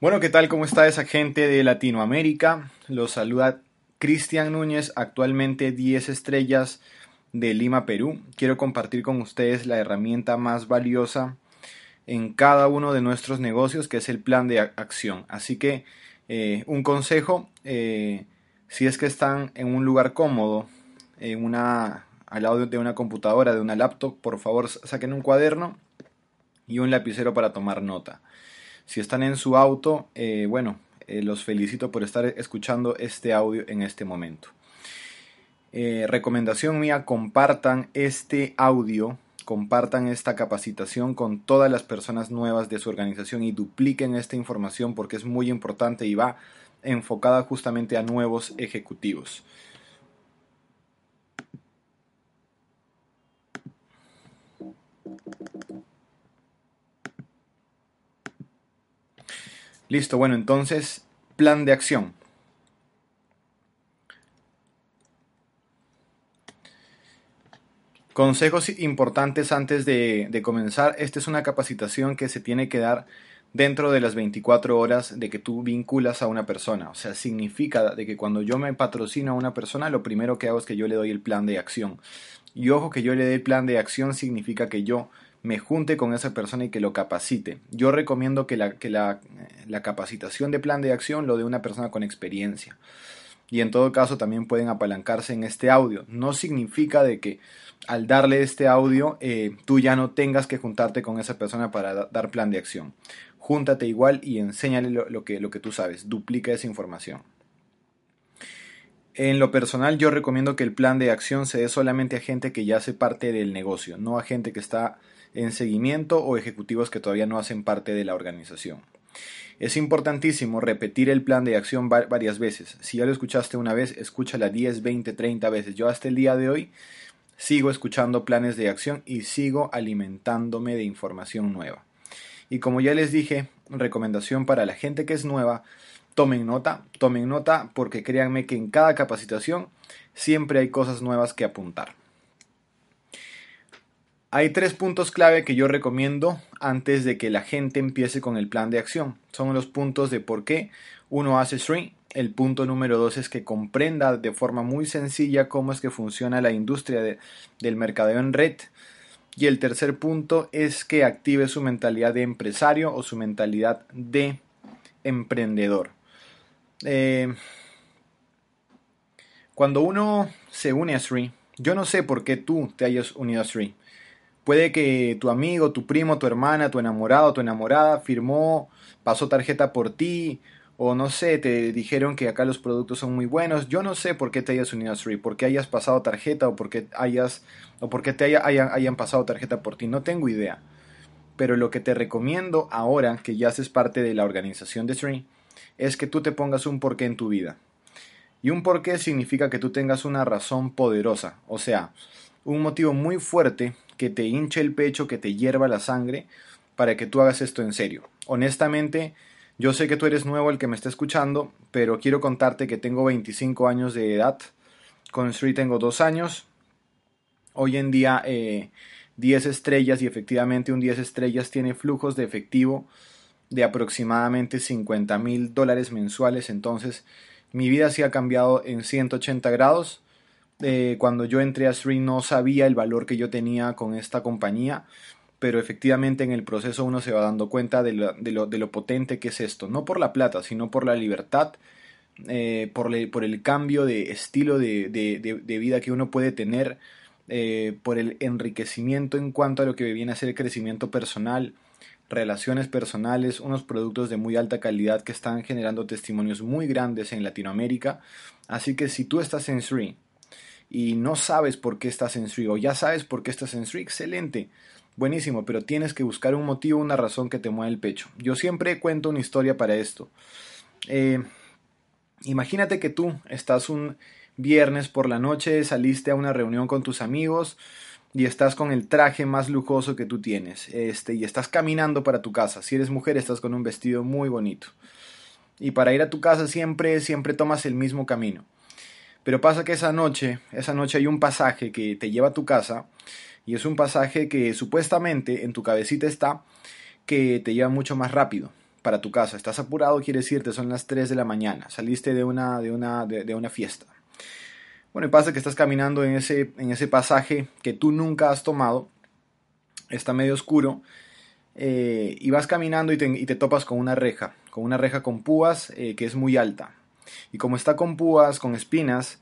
Bueno, ¿qué tal? ¿Cómo está esa gente de Latinoamérica? Los saluda Cristian Núñez, actualmente 10 estrellas de Lima, Perú. Quiero compartir con ustedes la herramienta más valiosa en cada uno de nuestros negocios, que es el plan de acción. Así que eh, un consejo, eh, si es que están en un lugar cómodo, en una, al lado de una computadora, de una laptop, por favor saquen un cuaderno y un lapicero para tomar nota. Si están en su auto, eh, bueno, eh, los felicito por estar escuchando este audio en este momento. Eh, recomendación mía, compartan este audio, compartan esta capacitación con todas las personas nuevas de su organización y dupliquen esta información porque es muy importante y va enfocada justamente a nuevos ejecutivos. Listo, bueno, entonces, plan de acción. Consejos importantes antes de, comenzar. Esta es una capacitación que se tiene que dar dentro de las 24 horas de que tú vinculas a una persona. O sea, significa de que cuando yo me patrocino a una persona, lo primero que hago es que yo le doy el plan de acción. Y ojo que yo le dé el plan de acción significa que yo me junte con esa persona y que lo capacite. Yo recomiendo que la, que la, la capacitación de plan de acción lo dé una persona con experiencia. Y en todo caso también pueden apalancarse en este audio. No significa de que al darle este audio eh, tú ya no tengas que juntarte con esa persona para dar plan de acción. Júntate igual y enséñale lo, que, lo que tú sabes. Duplica esa información. En lo personal yo recomiendo que el plan de acción se dé solamente a gente que ya hace parte del negocio, no a gente que está en seguimiento o ejecutivos que todavía no hacen parte de la organización. Es importantísimo repetir el plan de acción varias veces. Si ya lo escuchaste una vez, escúchala 10, 20, 30 veces. Yo hasta el día de hoy sigo escuchando planes de acción y sigo alimentándome de información nueva. Y como ya les dije, recomendación para la gente que es nueva, tomen nota, tomen nota porque créanme que en cada capacitación siempre hay cosas nuevas que apuntar. Hay tres puntos clave que yo recomiendo antes de que la gente empiece con el plan de acción. Son los puntos de por qué uno hace stream. El punto número dos es que comprenda de forma muy sencilla cómo es que funciona la industria del mercadeo en red. Y el tercer punto es que active su mentalidad de empresario o su mentalidad de emprendedor. Eh, cuando uno se une a Sri, yo no sé por qué tú te hayas unido a Sri. Puede que tu amigo, tu primo, tu hermana, tu enamorado, tu enamorada firmó, pasó tarjeta por ti, o no sé, te dijeron que acá los productos son muy buenos. Yo no sé por qué te hayas unido a Sri, por qué hayas pasado tarjeta o por qué hayas o por qué te hayan, hayan pasado tarjeta por ti, no tengo idea. Pero lo que te recomiendo ahora que ya haces parte de la organización de Sri es que tú te pongas un porqué en tu vida. Y un porqué significa que tú tengas una razón poderosa, o sea, un motivo muy fuerte que te hinche el pecho, que te hierva la sangre, para que tú hagas esto en serio. Honestamente, yo sé que tú eres nuevo el que me está escuchando, pero quiero contarte que tengo 25 años de edad. Con Street tengo 2 años. Hoy en día 10 eh, estrellas y efectivamente un 10 estrellas tiene flujos de efectivo de aproximadamente 50 mil dólares mensuales. Entonces mi vida sí ha cambiado en 180 grados eh, cuando yo entré a Stream no sabía el valor que yo tenía con esta compañía, pero efectivamente en el proceso uno se va dando cuenta de lo, potente que es esto, no por la plata, sino por la libertad, eh, por, el cambio de estilo de, vida que uno puede tener, eh, por el enriquecimiento en cuanto a lo que viene a ser el crecimiento personal, relaciones personales, unos productos de muy alta calidad que están generando testimonios muy grandes en Latinoamérica. Así que si tú estás en Sri y no sabes por qué estás en Sri o ya sabes por qué estás en Sri, excelente. buenísimo, pero tienes que buscar un motivo, una razón que te mueva el pecho. Yo siempre cuento una historia para esto. Eh, imagínate que tú estás un viernes por la noche, saliste a una reunión con tus amigos y estás con el traje más lujoso que tú tienes, este, y estás caminando para tu casa. Si eres mujer, estás con un vestido muy bonito. Y para ir a tu casa siempre, siempre tomas el mismo camino. Pero pasa que esa noche, esa noche hay un pasaje que te lleva a tu casa y es un pasaje que supuestamente en tu cabecita está que te lleva mucho más rápido para tu casa. Estás apurado, quiere decirte, son las 3 de la mañana, saliste de una, de una, de, una fiesta. Bueno, y pasa que estás caminando en ese, en ese pasaje que tú nunca has tomado, está medio oscuro, eh, y vas caminando y te, topas con una reja, con una reja con púas eh, que es muy alta. Y como está con púas, con espinas,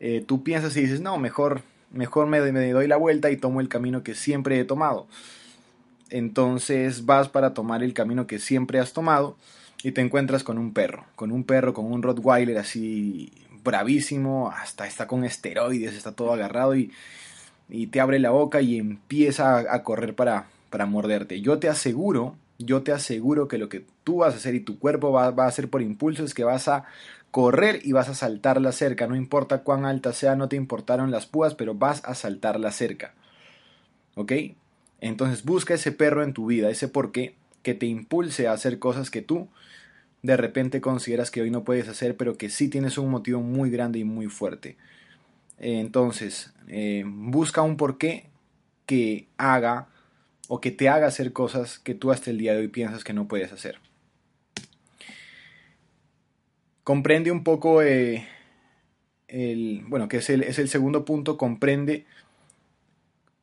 eh, tú piensas y dices, no, mejor, mejor me, me doy la vuelta y tomo el camino que siempre he tomado. Entonces vas para tomar el camino que siempre has tomado y te encuentras con un perro, con un perro, con un Rottweiler así bravísimo, hasta está con esteroides, está todo agarrado y, y te abre la boca y empieza a, correr para, para morderte. Yo te aseguro, yo te aseguro que lo que tú vas a hacer y tu cuerpo va, va a hacer por impulso es que vas a correr y vas a saltar la cerca. No importa cuán alta sea, no te importaron las púas, pero vas a saltar la cerca. ¿Ok? Entonces busca ese perro en tu vida, ese porqué que te impulse a hacer cosas que tú de repente consideras que hoy no puedes hacer, pero que sí tienes un motivo muy grande y muy fuerte. Entonces, eh, busca un porqué que haga o que te haga hacer cosas que tú hasta el día de hoy piensas que no puedes hacer. Comprende un poco eh, el, bueno, que es el, es el segundo punto, comprende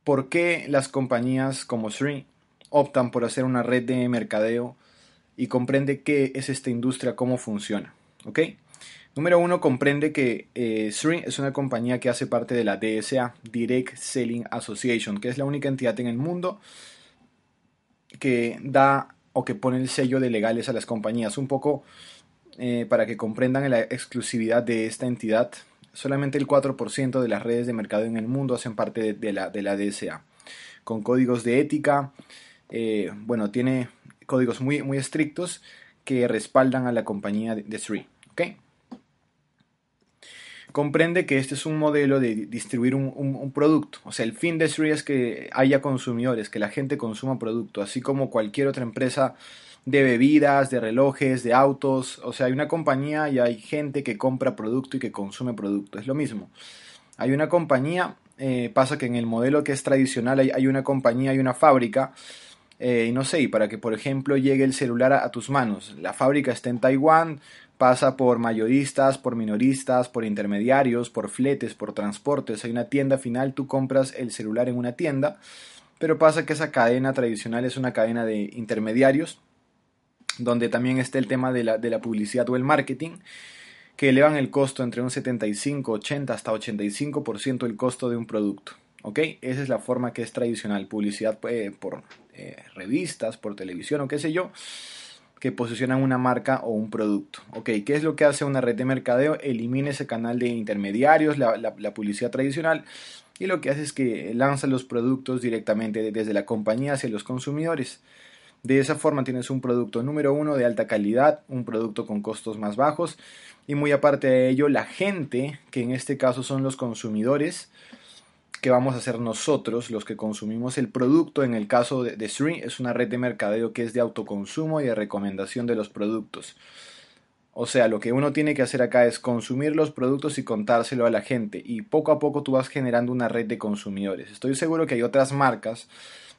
por qué las compañías como Sri optan por hacer una red de mercadeo y comprende qué es esta industria, cómo funciona. ¿Ok? Número uno, comprende que eh, Sri es una compañía que hace parte de la DSA, Direct Selling Association, que es la única entidad en el mundo que da o que pone el sello de legales a las compañías. Un poco eh, para que comprendan la exclusividad de esta entidad solamente el 4% de las redes de mercado en el mundo hacen parte de, la, de la, DSA. Con códigos de ética, eh, bueno, tiene códigos muy, muy estrictos que respaldan a la compañía de, Sri. Comprende que este es un modelo de distribuir un, un, producto. O sea, el fin de Sri es que haya consumidores, que la gente consuma producto, así como cualquier otra empresa de bebidas, de relojes, de autos. O sea, hay una compañía y hay gente que compra producto y que consume producto. Es lo mismo. Hay una compañía, eh, pasa que en el modelo que es tradicional hay, una compañía, hay una fábrica. Eh, y no sé, para que por ejemplo llegue el celular a, tus manos. La fábrica está en Taiwán, pasa por mayoristas, por minoristas, por intermediarios, por fletes, por transportes. Hay una tienda final, tú compras el celular en una tienda, pero pasa que esa cadena tradicional es una cadena de intermediarios donde también está el tema de la, de la publicidad o el marketing, que elevan el costo entre un 75, 80 hasta 85% el costo de un producto. ¿Ok? Esa es la forma que es tradicional, publicidad eh, por eh, revistas, por televisión o qué sé yo, que posicionan una marca o un producto. ¿Ok? ¿Qué es lo que hace una red de mercadeo? Elimina ese canal de intermediarios, la, la publicidad tradicional, y lo que hace es que lanza los productos directamente desde la compañía hacia los consumidores. De esa forma tienes un producto número uno de alta calidad, un producto con costos más bajos y muy aparte de ello la gente, que en este caso son los consumidores, que vamos a ser nosotros los que consumimos el producto. En el caso de, Sri es una red de mercadeo que es de autoconsumo y de recomendación de los productos. O sea, lo que uno tiene que hacer acá es consumir los productos y contárselo a la gente. Y poco a poco tú vas generando una red de consumidores. Estoy seguro que hay otras marcas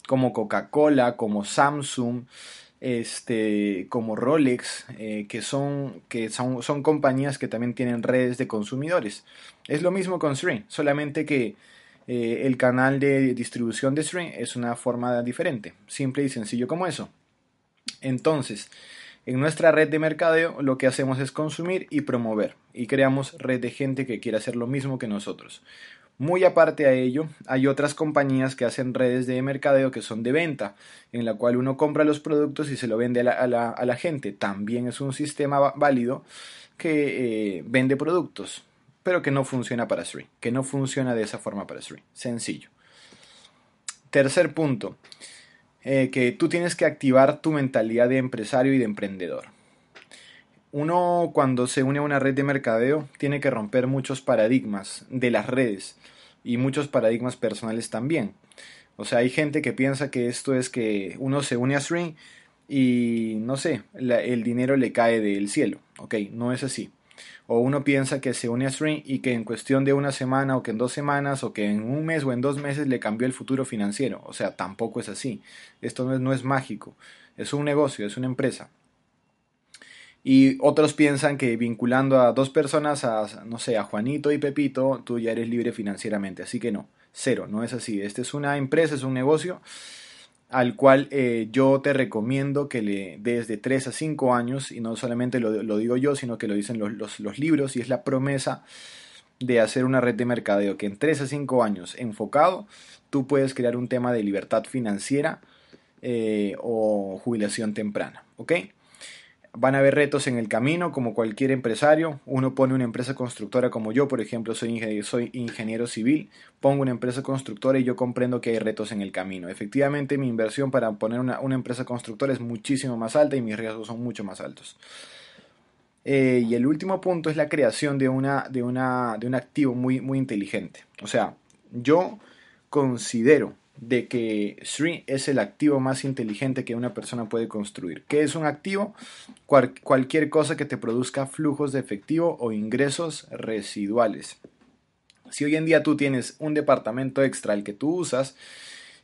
como Coca-Cola, como Samsung, este, como Rolex, eh, que, son, que son, son, compañías que también tienen redes de consumidores. Es lo mismo con Sri, solamente que eh, el canal de distribución de Sri es una forma diferente, simple y sencillo como eso. Entonces, en nuestra red de mercadeo lo que hacemos es consumir y promover y creamos red de gente que quiere hacer lo mismo que nosotros. Muy aparte a ello, hay otras compañías que hacen redes de mercadeo que son de venta, en la cual uno compra los productos y se lo vende a la, gente. También es un sistema válido que eh, vende productos, pero que no funciona para Sri, que no funciona de esa forma para Sri. Sencillo. Tercer punto. eh, que tú tienes que activar tu mentalidad de empresario y de emprendedor. Uno cuando se une a una red de mercadeo tiene que romper muchos paradigmas de las redes y muchos paradigmas personales también. O sea, hay gente que piensa que esto es que uno se une a String y no sé, el dinero le cae del cielo. Ok, no es así. O uno piensa que se une a String y que en cuestión de una semana o que en dos semanas o que en un mes o en dos meses le cambió el futuro financiero. O sea, tampoco es así. Esto no es, no es mágico. Es un negocio, es una empresa. Y otros piensan que vinculando a dos personas, a, no sé, a Juanito y Pepito, tú ya eres libre financieramente. Así que no, cero, no es así. Este es una empresa, es un negocio al cual eh, yo te recomiendo que le des de 3 a 5 años, y no solamente lo, digo yo, sino que lo dicen los, libros, y es la promesa de hacer una red de mercadeo, que en 3 a 5 años enfocado, tú puedes crear un tema de libertad financiera eh, o jubilación temprana, ¿ok? Van a haber retos en el camino, como cualquier empresario. Uno pone una empresa constructora como yo, por ejemplo, soy ingeniero, civil, pongo una empresa constructora y yo comprendo que hay retos en el camino. Efectivamente, mi inversión para poner una, empresa constructora es muchísimo más alta y mis riesgos son mucho más altos. Eh, y el último punto es la creación de, una, de, una, de un activo muy, muy inteligente. O sea, yo considero de que Sri es el activo más inteligente que una persona puede construir. ¿Qué es un activo? cualquier cosa que te produzca flujos de efectivo o ingresos residuales. Si hoy en día tú tienes un departamento extra el que tú usas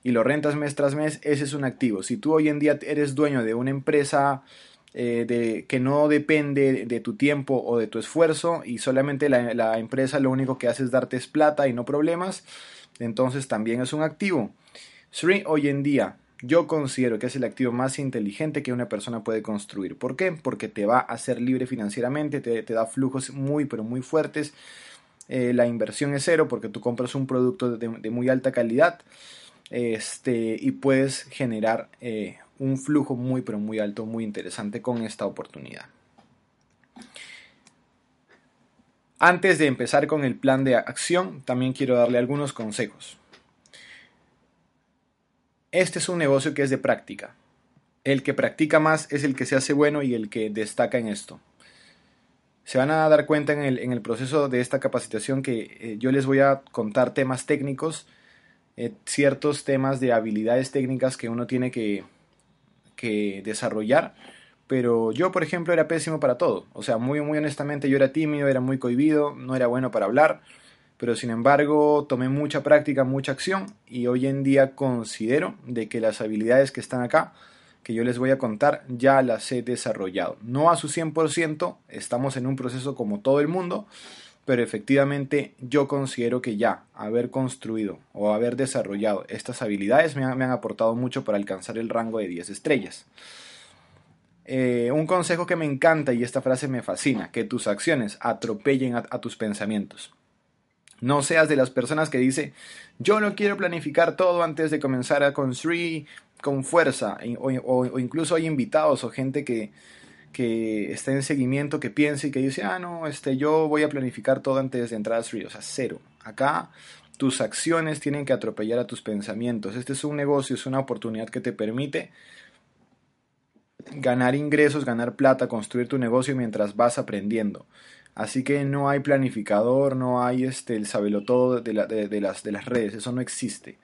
y lo rentas mes tras mes, ese es un activo. Si tú hoy en día eres dueño de una empresa eh, de, que no depende de tu tiempo o de tu esfuerzo y solamente la, la empresa lo único que hace es darte plata y no problemas, entonces también es un activo. Sri hoy en día yo considero que es el activo más inteligente que una persona puede construir. ¿Por qué? Porque te va a hacer libre financieramente, te, da flujos muy pero muy fuertes. Eh, la inversión es cero porque tú compras un producto de, muy alta calidad este, y puedes generar eh, un flujo muy pero muy alto, muy interesante con esta oportunidad. Antes de empezar con el plan de acción, también quiero darle algunos consejos. Este es un negocio que es de práctica. El que practica más es el que se hace bueno y el que destaca en esto. Se van a dar cuenta en el, proceso de esta capacitación que eh, yo les voy a contar temas técnicos, eh, ciertos temas de habilidades técnicas que uno tiene que, que desarrollar pero yo, por ejemplo, era pésimo para todo. O sea, muy, muy honestamente, yo era tímido, era muy cohibido, no era bueno para hablar, pero sin embargo tomé mucha práctica, mucha acción y hoy en día considero de que las habilidades que están acá, que yo les voy a contar, ya las he desarrollado. No a su 100%, estamos en un proceso como todo el mundo, pero efectivamente yo considero que ya haber construido o haber desarrollado estas habilidades me, han aportado mucho para alcanzar el rango de 10 estrellas. Eh, un consejo que me encanta y esta frase me fascina, que tus acciones atropellen a, tus pensamientos. No seas de las personas que dice, yo no quiero planificar todo antes de comenzar a construir con fuerza, o, incluso hay invitados o gente que, que está en seguimiento, que piensa y que dice, ah, no, este, yo voy a planificar todo antes de entrar a Street. O sea, cero. Acá tus acciones tienen que atropellar a tus pensamientos. Este es un negocio, es una oportunidad que te permite ganar ingresos, ganar plata, construir tu negocio mientras vas aprendiendo. Así que no hay planificador, no hay este, el sabelotodo de, de, las, de las redes, eso no existe.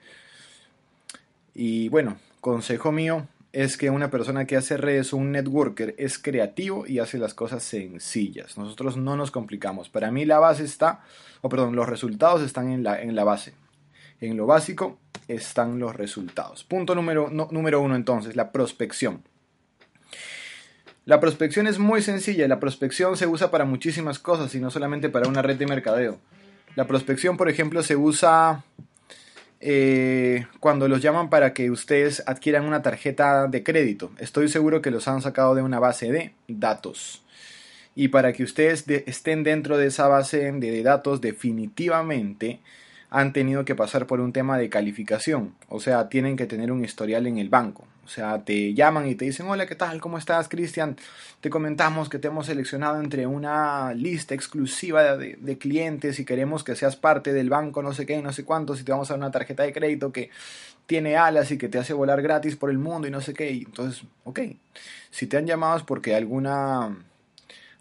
Y bueno, consejo mío es que una persona que hace redes un networker es creativo y hace las cosas sencillas. Nosotros no nos complicamos. Para mí la base está, o perdón, los resultados están en la, en la base. En lo básico están los resultados. Punto número, número uno entonces, la prospección. La prospección es muy sencilla. La prospección se usa para muchísimas cosas y no solamente para una red de mercadeo. La prospección, por ejemplo, se usa eh, cuando los llaman para que ustedes adquieran una tarjeta de crédito. Estoy seguro que los han sacado de una base de datos. Y para que ustedes estén dentro de esa base de datos, definitivamente han tenido que pasar por un tema de calificación, o sea, tienen que tener un historial en el banco. O sea, te llaman y te dicen, hola, ¿qué tal? ¿Cómo estás, Cristian? Te comentamos que te hemos seleccionado entre una lista exclusiva de, clientes y queremos que seas parte del banco, no sé qué, no sé cuántos, y te vamos a dar una tarjeta de crédito que tiene alas y que te hace volar gratis por el mundo y no sé qué. entonces, ok, si te han llamado es porque alguna,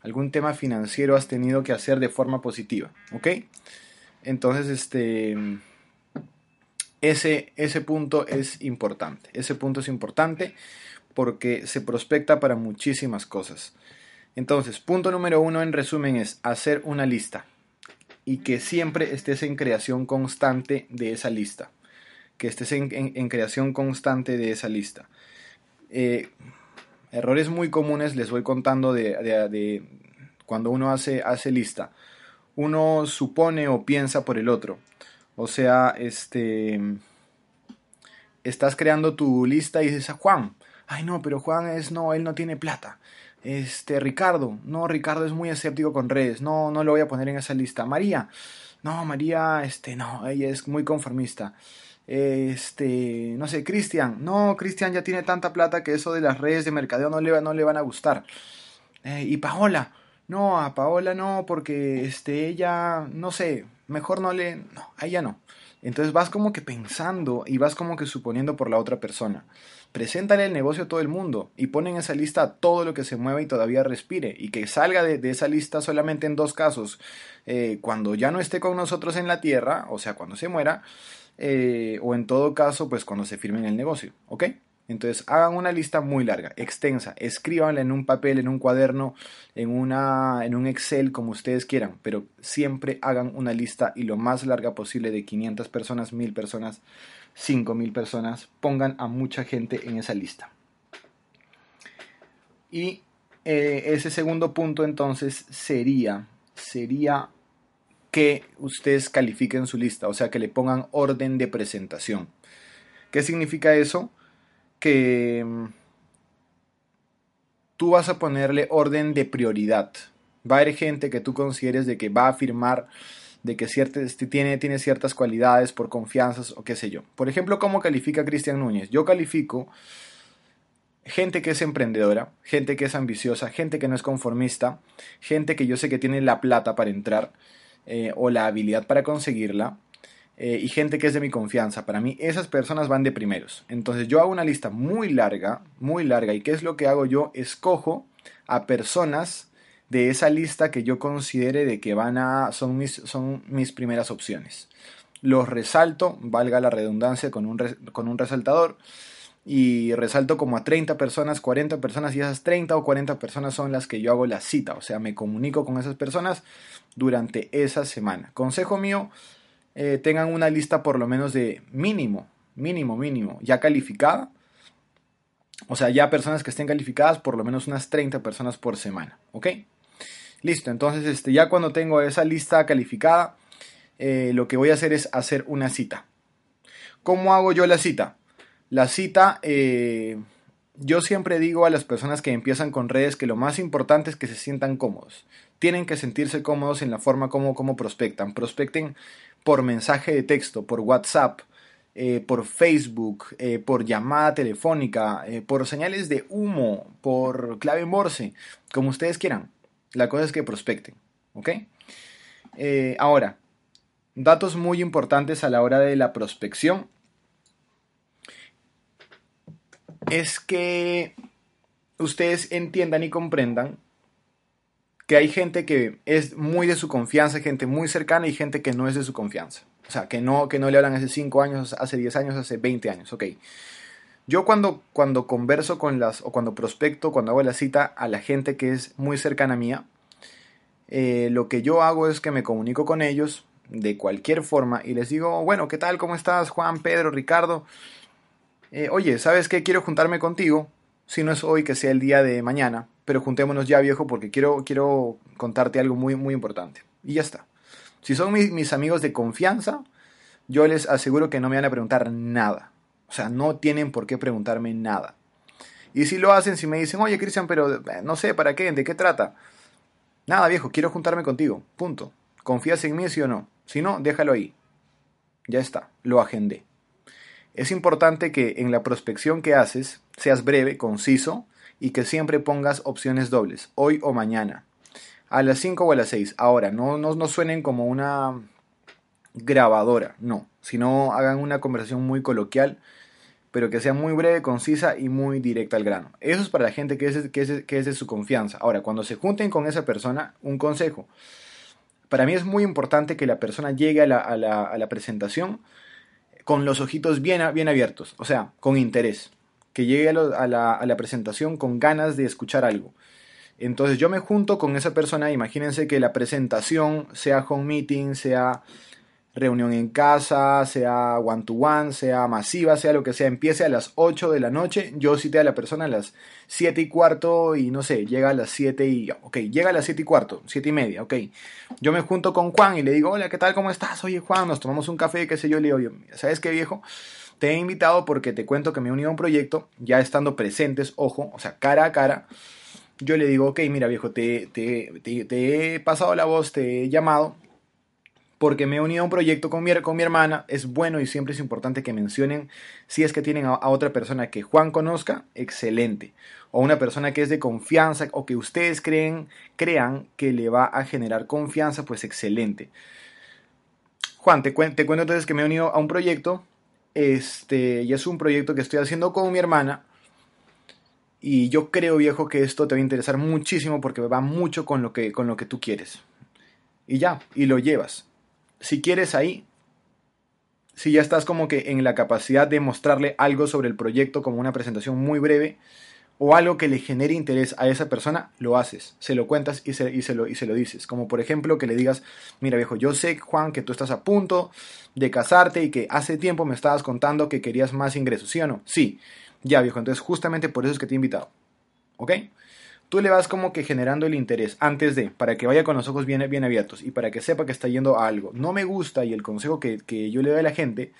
algún tema financiero has tenido que hacer de forma positiva, ¿ok? Entonces, este ese, ese punto es importante. Ese punto es importante porque se prospecta para muchísimas cosas. Entonces, punto número uno en resumen es hacer una lista y que siempre estés en creación constante de esa lista. Que estés en, creación constante de esa lista. Eh, errores muy comunes les voy contando de, de, cuando uno hace, hace lista. Uno supone o piensa por el otro. O sea, este estás creando tu lista y dices a Juan, ay no, pero Juan es no, él no tiene plata. Este Ricardo, no, Ricardo es muy escéptico con redes, no, no lo voy a poner en esa lista. María, no, María, este, no, ella es muy conformista. Este, no sé, Cristian, no, Cristian ya tiene tanta plata que eso de las redes de mercadeo no le, no le van a gustar. Eh, y Paola, no, a Paola no, porque este, ella, no sé, mejor no le, no, a ella no. Entonces vas como que pensando y vas como que suponiendo por la otra persona. Preséntale el negocio a todo el mundo y pon en esa lista todo lo que se mueva y todavía respire y que salga de, esa lista solamente en dos casos. Eh, cuando ya no esté con nosotros en la tierra, o sea, cuando se muera, eh, o en todo caso, pues cuando se firme en el negocio, ¿ok? Entonces hagan una lista muy larga, extensa, escríbanla en un papel, en un cuaderno, en, una, en un Excel, como ustedes quieran, pero siempre hagan una lista y lo más larga posible de 500 personas, 1000 personas, 5000 personas, pongan a mucha gente en esa lista. Y eh, ese segundo punto entonces sería, sería que ustedes califiquen su lista, o sea, que le pongan orden de presentación. ¿Qué significa eso? Que mm, tú vas a ponerle orden de prioridad. Va a haber gente que tú consideres de que va a afirmar de que este, tiene, tiene ciertas cualidades por confianzas o qué sé yo. Por ejemplo, ¿cómo califica Cristian Núñez? Yo califico gente que es emprendedora, gente que es ambiciosa, gente que no es conformista, gente que yo sé que tiene la plata para entrar eh, o la habilidad para conseguirla, eh, y gente que es de mi confianza. Para mí esas personas van de primeros. Entonces yo hago una lista muy larga, muy larga. ¿Y qué es lo que hago yo? Escojo a personas de esa lista que yo considere de que van a son mis, son mis primeras opciones. Los resalto, valga la redundancia, con un, con un resaltador y resalto como a 30 personas, 40 personas y esas 30 o 40 personas son las que yo hago la cita, o sea, me comunico con esas personas durante esa semana. Consejo mío, eh, tengan una lista por lo menos de mínimo, mínimo, mínimo, ya calificada. O sea, ya personas que estén calificadas, por lo menos unas 30 personas por semana. ¿Ok? Listo, entonces este, ya cuando tengo esa lista calificada, eh, lo que voy a hacer es hacer una cita. ¿Cómo hago yo la cita? La cita, eh, yo siempre digo a las personas que empiezan con redes que lo más importante es que se sientan cómodos. Tienen que sentirse cómodos en la forma como, como prospectan. Prospecten por mensaje de texto, por WhatsApp, eh, por Facebook, eh, por llamada telefónica, eh, por señales de humo, por clave Morse, como ustedes quieran. La cosa es que prospecten, ¿ok? ahora, datos muy importantes a la hora de la prospección es que ustedes entiendan y comprendan que hay gente que es muy de su confianza, gente muy cercana y gente que no es de su confianza. O sea, que no, que no le hablan hace 5 años, hace 10 años, hace 20 años, ok. Yo cuando, cuando converso con las, o cuando prospecto, cuando hago la cita a la gente que es muy cercana a mía, eh, lo que yo hago es que me comunico con ellos de cualquier forma y les digo, bueno, ¿qué tal? ¿Cómo estás, Juan, Pedro, Ricardo? Eh, oye, ¿sabes qué? Quiero juntarme contigo, si no es hoy, que sea el día de mañana, pero juntémonos ya viejo porque quiero, quiero contarte algo muy, muy importante. Y ya está. Si son mis, mis amigos de confianza, yo les aseguro que no me van a preguntar nada. O sea, no tienen por qué preguntarme nada. Y si lo hacen, si me dicen, oye Cristian, pero eh, no sé, ¿para qué? ¿De qué trata? Nada, viejo, quiero juntarme contigo. Punto. ¿Confías en mí, sí o no? Si no, déjalo ahí. Ya está, lo agendé. Es importante que en la prospección que haces seas breve, conciso y que siempre pongas opciones dobles, hoy o mañana, a las 5 o a las 6. Ahora, no, no, no suenen como una grabadora, no, sino hagan una conversación muy coloquial, pero que sea muy breve, concisa y muy directa al grano. Eso es para la gente que es, que es, que es de su confianza. Ahora, cuando se junten con esa persona, un consejo. Para mí es muy importante que la persona llegue a la, a la, a la presentación con los ojitos bien, bien abiertos, o sea, con interés. Que llegue a, la, a la presentación con ganas de escuchar algo. Entonces yo me junto con esa persona, imagínense que la presentación sea home meeting, sea reunión en casa, sea one to one, sea masiva, sea lo que sea, empiece a las 8 de la noche, yo cité a la persona a las 7 y cuarto y no sé, llega a las 7 y, ok, llega a las 7 y cuarto, 7 y media, ok. Yo me junto con Juan y le digo, hola, ¿qué tal? ¿Cómo estás? Oye, Juan, nos tomamos un café, qué sé yo, le digo, ¿sabes qué viejo? Te he invitado porque te cuento que me he unido a un proyecto, ya estando presentes, ojo, o sea, cara a cara. Yo le digo, ok, mira viejo, te, te, te, he pasado la voz, te he llamado, porque me he unido a un proyecto con mi, con mi hermana, es bueno y siempre es importante que mencionen si es que tienen a, a, otra persona que Juan conozca, excelente. O una persona que es de confianza o que ustedes creen, crean que le va a generar confianza, pues excelente. Juan, te, cu te cuento entonces que me he unido a un proyecto, este, y es un proyecto que estoy haciendo con mi hermana. Y yo creo, viejo, que esto te va a interesar muchísimo porque va mucho con lo que, con lo que tú quieres. Y ya, y lo llevas si quieres ahí, si ya estás como que en la capacidad de mostrarle algo sobre el proyecto como una presentación muy breve o algo que le genere interés a esa persona, lo haces, se lo cuentas y se, y se, lo, y se lo dices. Como por ejemplo que le digas, mira viejo, yo sé Juan que tú estás a punto de casarte y que hace tiempo me estabas contando que querías más ingresos, ¿sí o no? Sí, ya viejo, entonces justamente por eso es que te he invitado. ¿Ok? tú le vas como que generando el interés antes de, para que vaya con los ojos bien, bien abiertos y para que sepa que está yendo a algo. No me gusta y el consejo que, que yo le doy a la gente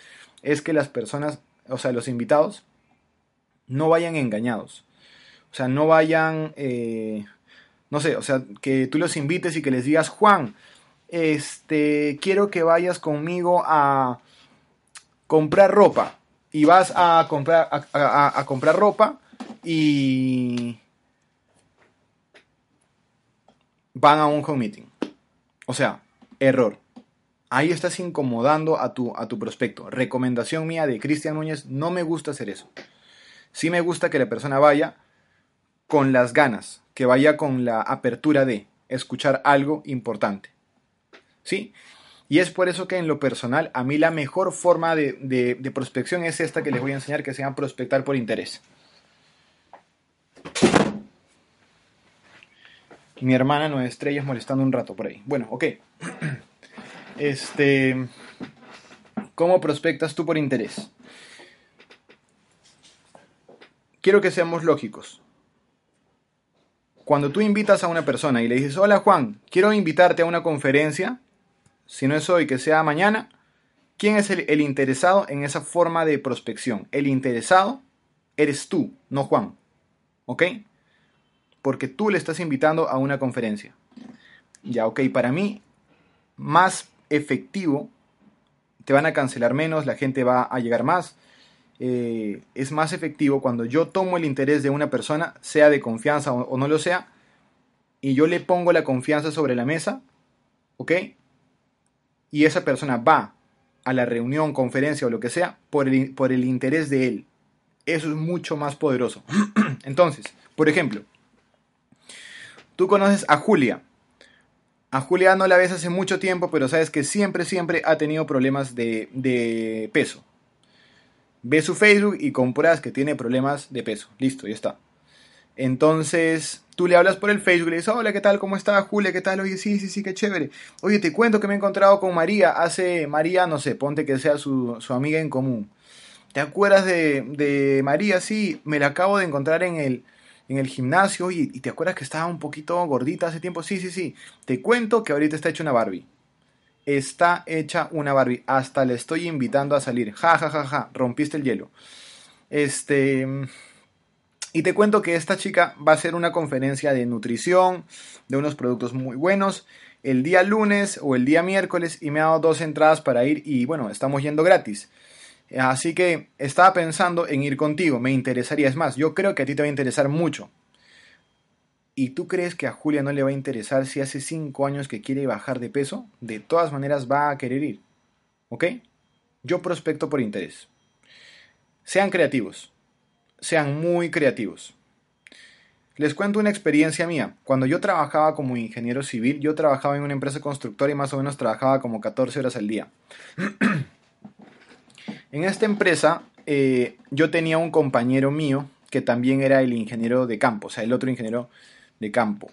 es que las personas, o sea, los invitados, no vayan engañados. O sea, no vayan, eh, no sé, o sea, que tú los invites y que les digas, Juan, este, quiero que vayas conmigo a comprar ropa. Y vas a comprar, a, a, comprar ropa y van a un home meeting. O sea, error. Ahí estás incomodando a tu, a tu prospecto. Recomendación mía de Cristian Núñez, no me gusta hacer eso. Sí me gusta que la persona vaya con las ganas, que vaya con la apertura de escuchar algo importante. ¿Sí? Y es por eso que en lo personal, a mí la mejor forma de, de, prospección es esta que les voy a enseñar, que se llama prospectar por interés. Mi hermana no estrellas molestando un rato por ahí. Bueno, ok. Este. ¿Cómo prospectas tú por interés? Quiero que seamos lógicos. Cuando tú invitas a una persona y le dices, hola Juan, quiero invitarte a una conferencia, si no es hoy, que sea mañana, ¿quién es el, el interesado en esa forma de prospección? El interesado eres tú, no Juan. ¿Ok? porque tú le estás invitando a una conferencia. Ya, ok, para mí, más efectivo, te van a cancelar menos, la gente va a llegar más. Eh, es más efectivo cuando yo tomo el interés de una persona, sea de confianza o, o no lo sea, y yo le pongo la confianza sobre la mesa, ¿ok? Y esa persona va a la reunión, conferencia o lo que sea por el, por el interés de él. Eso es mucho más poderoso. Entonces, por ejemplo, Tú conoces a Julia. A Julia no la ves hace mucho tiempo, pero sabes que siempre, siempre ha tenido problemas de, de peso. Ves su Facebook y compras que tiene problemas de peso. Listo, ya está. Entonces, tú le hablas por el Facebook y le dices, hola, ¿qué tal? ¿Cómo está Julia? ¿Qué tal? Oye, sí, sí, sí, qué chévere. Oye, te cuento que me he encontrado con María. Hace, María, no sé, ponte que sea su, su amiga en común. ¿Te acuerdas de, de María? Sí, me la acabo de encontrar en el, en el gimnasio y, y, te acuerdas que estaba un poquito gordita hace tiempo. Sí, sí, sí. Te cuento que ahorita está hecha una Barbie. Está hecha una Barbie. Hasta le estoy invitando a salir. Ja, ja, ja, ja. Rompiste el hielo. Este. Y te cuento que esta chica va a hacer una conferencia de nutrición, de unos productos muy buenos. el día lunes o el día miércoles y me ha dado dos entradas para ir y bueno, estamos yendo gratis. Así que estaba pensando en ir contigo, me interesaría. Es más, yo creo que a ti te va a interesar mucho. ¿Y tú crees que a Julia no le va a interesar si hace cinco años que quiere bajar de peso? De todas maneras va a querer ir. ¿Ok? Yo prospecto por interés. Sean creativos. Sean muy creativos. Les cuento una experiencia mía. Cuando yo trabajaba como ingeniero civil, yo trabajaba en una empresa constructora y más o menos trabajaba como 14 horas al día. en esta empresa eh, yo tenía un compañero mío que también era el ingeniero de campo, o sea, el otro ingeniero de campo.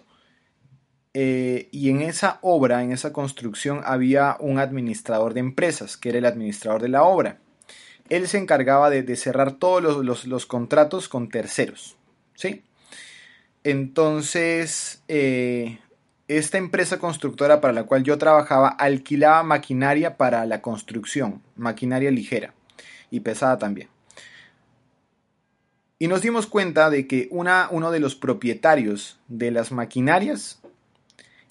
Eh, y en esa obra, en esa construcción, había un administrador de empresas, que era el administrador de la obra. Él se encargaba de, cerrar todos los, contratos con terceros. ¿sí? Entonces, eh, esta empresa constructora para la cual yo trabajaba alquilaba maquinaria para la construcción, maquinaria ligera y pesada también. Y nos dimos cuenta de que una, uno de los propietarios de las maquinarias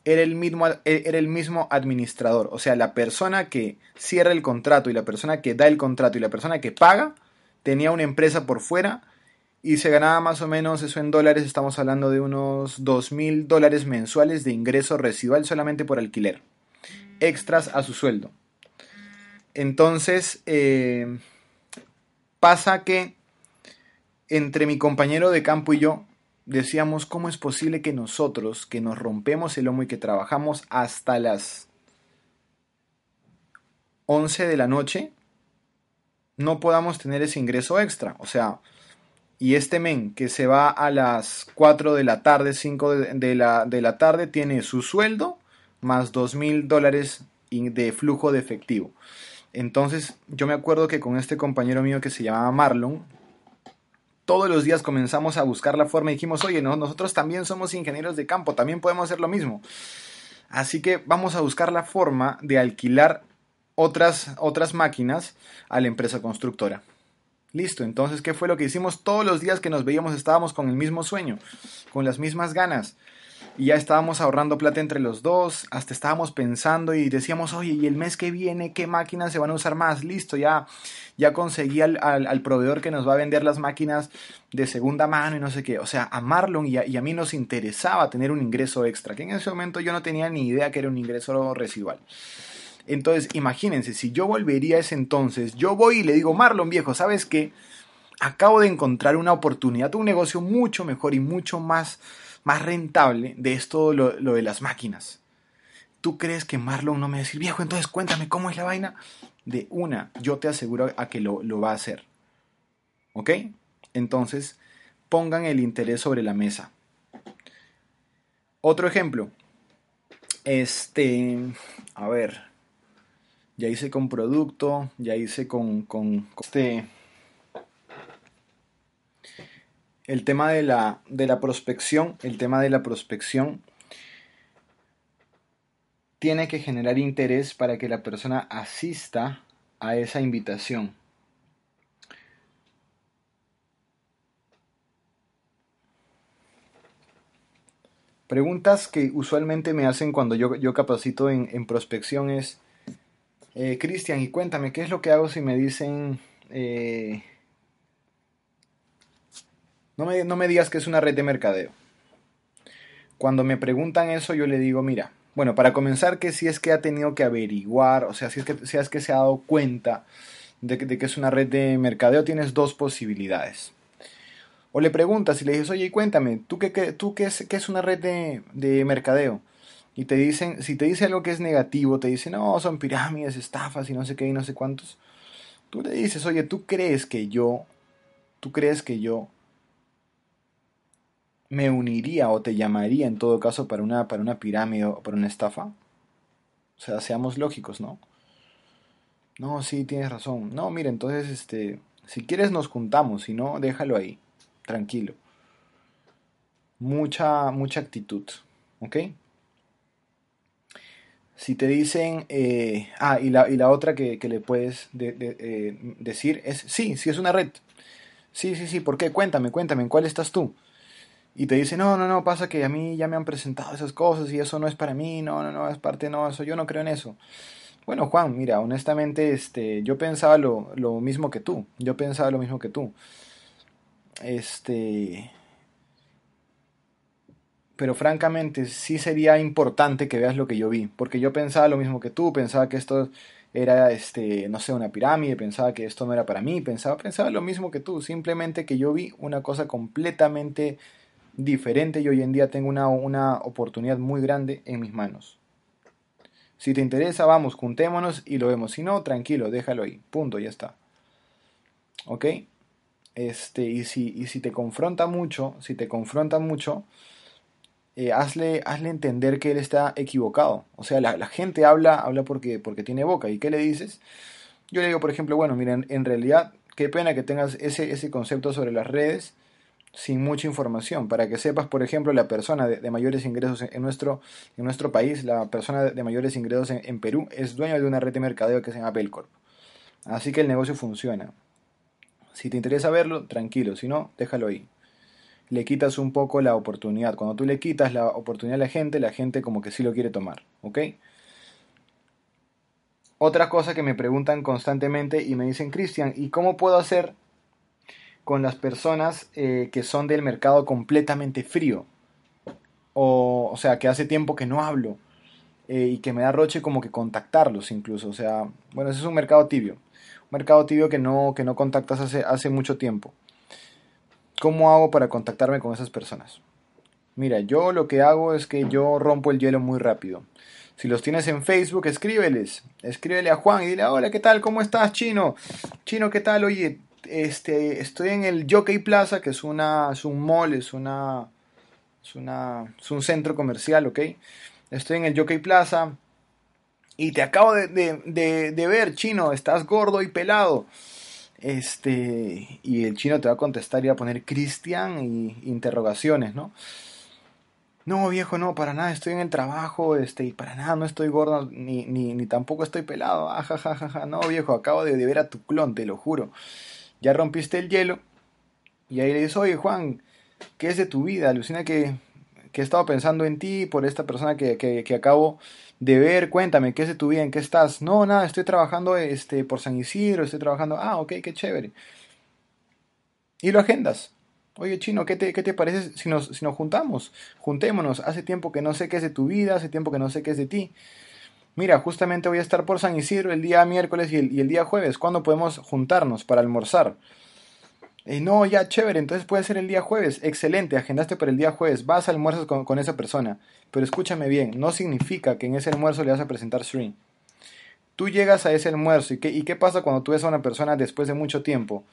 era el, mismo, era el mismo administrador. O sea, la persona que cierra el contrato y la persona que da el contrato y la persona que paga tenía una empresa por fuera y se ganaba más o menos eso en dólares, estamos hablando de unos dos mil dólares mensuales de ingreso residual solamente por alquiler, extras a su sueldo. Entonces, eh, pasa que entre mi compañero de campo y yo decíamos, ¿cómo es posible que nosotros, que nos rompemos el lomo y que trabajamos hasta las 11 de la noche, no podamos tener ese ingreso extra? O sea, y este men que se va a las 4 de la tarde, 5 de, la, de la tarde, tiene su sueldo más 2 mil dólares de flujo de efectivo. Entonces yo me acuerdo que con este compañero mío que se llamaba Marlon, todos los días comenzamos a buscar la forma y dijimos, oye, no, nosotros también somos ingenieros de campo, también podemos hacer lo mismo. Así que vamos a buscar la forma de alquilar otras, otras máquinas a la empresa constructora. Listo, entonces, ¿qué fue lo que hicimos? Todos los días que nos veíamos estábamos con el mismo sueño, con las mismas ganas. Y ya estábamos ahorrando plata entre los dos, hasta estábamos pensando y decíamos, oye, ¿y el mes que viene qué máquinas se van a usar más? Listo, ya, ya conseguí al, al, proveedor que nos va a vender las máquinas de segunda mano y no sé qué. O sea, a Marlon y a, mí nos interesaba tener un ingreso extra, que en ese momento yo no tenía ni idea que era un ingreso residual. Entonces, imagínense, si yo volvería a ese entonces, yo voy y le digo, Marlon viejo, ¿sabes qué? Acabo de encontrar una oportunidad, un negocio mucho mejor y mucho más, más rentable de esto, lo, de las máquinas. ¿Tú crees que Marlon no me va a decir, viejo, entonces cuéntame cómo es la vaina? De una, yo te aseguro a que lo, lo va a hacer. ¿Ok? Entonces, pongan el interés sobre la mesa. Otro ejemplo. Este, a ver, ya hice con producto, ya hice con, con, este, el tema de la, de la prospección, el tema de la prospección tiene que generar interés para que la persona asista a esa invitación. Preguntas que usualmente me hacen cuando yo, yo capacito en, en prospección es, eh, Cristian, y cuéntame, ¿qué es lo que hago si me dicen... Eh, no, me, no me digas que es una red de mercadeo. Cuando me preguntan eso, yo le digo, mira, bueno, para comenzar, que si es que ha tenido que averiguar, o sea, si es que, si es que se ha dado cuenta de que, de que, es una red de mercadeo, tienes dos posibilidades. O le preguntas y le dices, oye, cuéntame, ¿tú qué, qué tú qué es, qué es una red de, de mercadeo? y te dicen, si te dice algo que es negativo, te dicen, no, son pirámides, estafas y no sé qué y no sé cuántos, tú le dices, oye, ¿tú crees que yo, tú crees que yo me uniría o te llamaría en todo caso para una, para una pirámide o para una estafa? O sea, seamos lógicos, ¿no? No, sí, tienes razón. No, mire, entonces, este, si quieres nos juntamos, si no, déjalo ahí, tranquilo. Mucha, mucha actitud, ¿ok? Si te dicen, eh, ah, y la, y la, otra que, le puedes eh, decir es, sí, sí es una red. Sí, sí, sí, ¿por qué? Cuéntame, cuéntame, ¿en cuál estás tú? Y te dice, no, no, no, pasa que a mí ya me han presentado esas cosas y eso no es para mí, no, no, no, es parte, no, eso yo no creo en eso. Bueno, Juan, mira, honestamente, este, yo pensaba lo, lo mismo que tú, yo pensaba lo mismo que tú. Este, pero francamente sí sería importante que veas lo que yo vi, porque yo pensaba lo mismo que tú, pensaba que esto era, este, no sé, una pirámide, pensaba que esto no era para mí, pensaba, pensaba lo mismo que tú, simplemente que yo vi una cosa completamente diferente y hoy en día tengo una, una oportunidad muy grande en mis manos. Si te interesa, vamos, juntémonos y lo vemos. Si no, tranquilo, déjalo ahí. Punto, ya está. ¿Ok? Este, y si, y si te confronta mucho, si te confronta mucho, eh, hazle, hazle entender que él está equivocado. O sea, la, gente habla, habla porque, porque tiene boca. ¿Y qué le dices? Yo le digo, por ejemplo, bueno, miren, en realidad, qué pena que tengas ese, ese concepto sobre las redes sin mucha información. Para que sepas, por ejemplo, la persona de, mayores ingresos en nuestro, en nuestro país, la persona de, mayores ingresos en, en, Perú, es dueño de una red de mercadeo que se llama Belcorp. Así que el negocio funciona. Si te interesa verlo, tranquilo. Si no, déjalo ahí le quitas un poco la oportunidad. Cuando tú le quitas la oportunidad a la gente, la gente como que sí lo quiere tomar, ¿ok? Otra cosa que me preguntan constantemente y me dicen, Cristian, ¿y cómo puedo hacer con las personas eh, que son del mercado completamente frío? O, o sea, que hace tiempo que no hablo eh, y que me da roche como que contactarlos incluso. O sea, bueno, ese es un mercado tibio. Un mercado tibio que no, que no contactas hace, hace mucho tiempo. ¿Cómo hago para contactarme con esas personas? Mira, yo lo que hago es que yo rompo el hielo muy rápido. Si los tienes en Facebook, escríbeles. Escríbele a Juan y dile, hola, ¿qué tal? ¿Cómo estás, Chino? Chino, ¿qué tal? Oye, este, estoy en el Jockey Plaza, que es, una, es un mall, es, una, es, una, es un centro comercial, ¿ok? Estoy en el Jockey Plaza y te acabo de, de, ver, Chino, estás gordo y pelado. Este, y el chino te va a contestar y va a poner Cristian y interrogaciones, ¿no? No, viejo, no, para nada, estoy en el trabajo, este, y para nada no estoy gordo, ni, ni, ni tampoco estoy pelado. Ah, ja, ja, ja, No, viejo, acabo de, ver a tu clon, te lo juro. Ya rompiste el hielo. Y ahí le dices, oye, Juan, ¿qué es de tu vida? Alucina que, que he estado pensando en ti por esta persona que, que, acabo de ver, cuéntame, ¿qué es de tu vida? ¿En qué estás? No, nada, estoy trabajando este, por San Isidro, estoy trabajando, ah, ok, qué chévere. Y lo agendas. Oye, chino, ¿qué te, qué te parece si nos, si nos juntamos? Juntémonos, hace tiempo que no sé qué es de tu vida, hace tiempo que no sé qué es de ti. Mira, justamente voy a estar por San Isidro el día miércoles y el, y el día jueves. ¿Cuándo podemos juntarnos para almorzar? Y no, ya, chévere, entonces puede ser el día jueves. Excelente, agendaste para el día jueves. Vas a almuerzas con, con, esa persona. Pero escúchame bien, no significa que en ese almuerzo le vas a presentar Sri. Tú llegas a ese almuerzo y ¿qué, y qué pasa cuando tú ves a una persona después de mucho tiempo?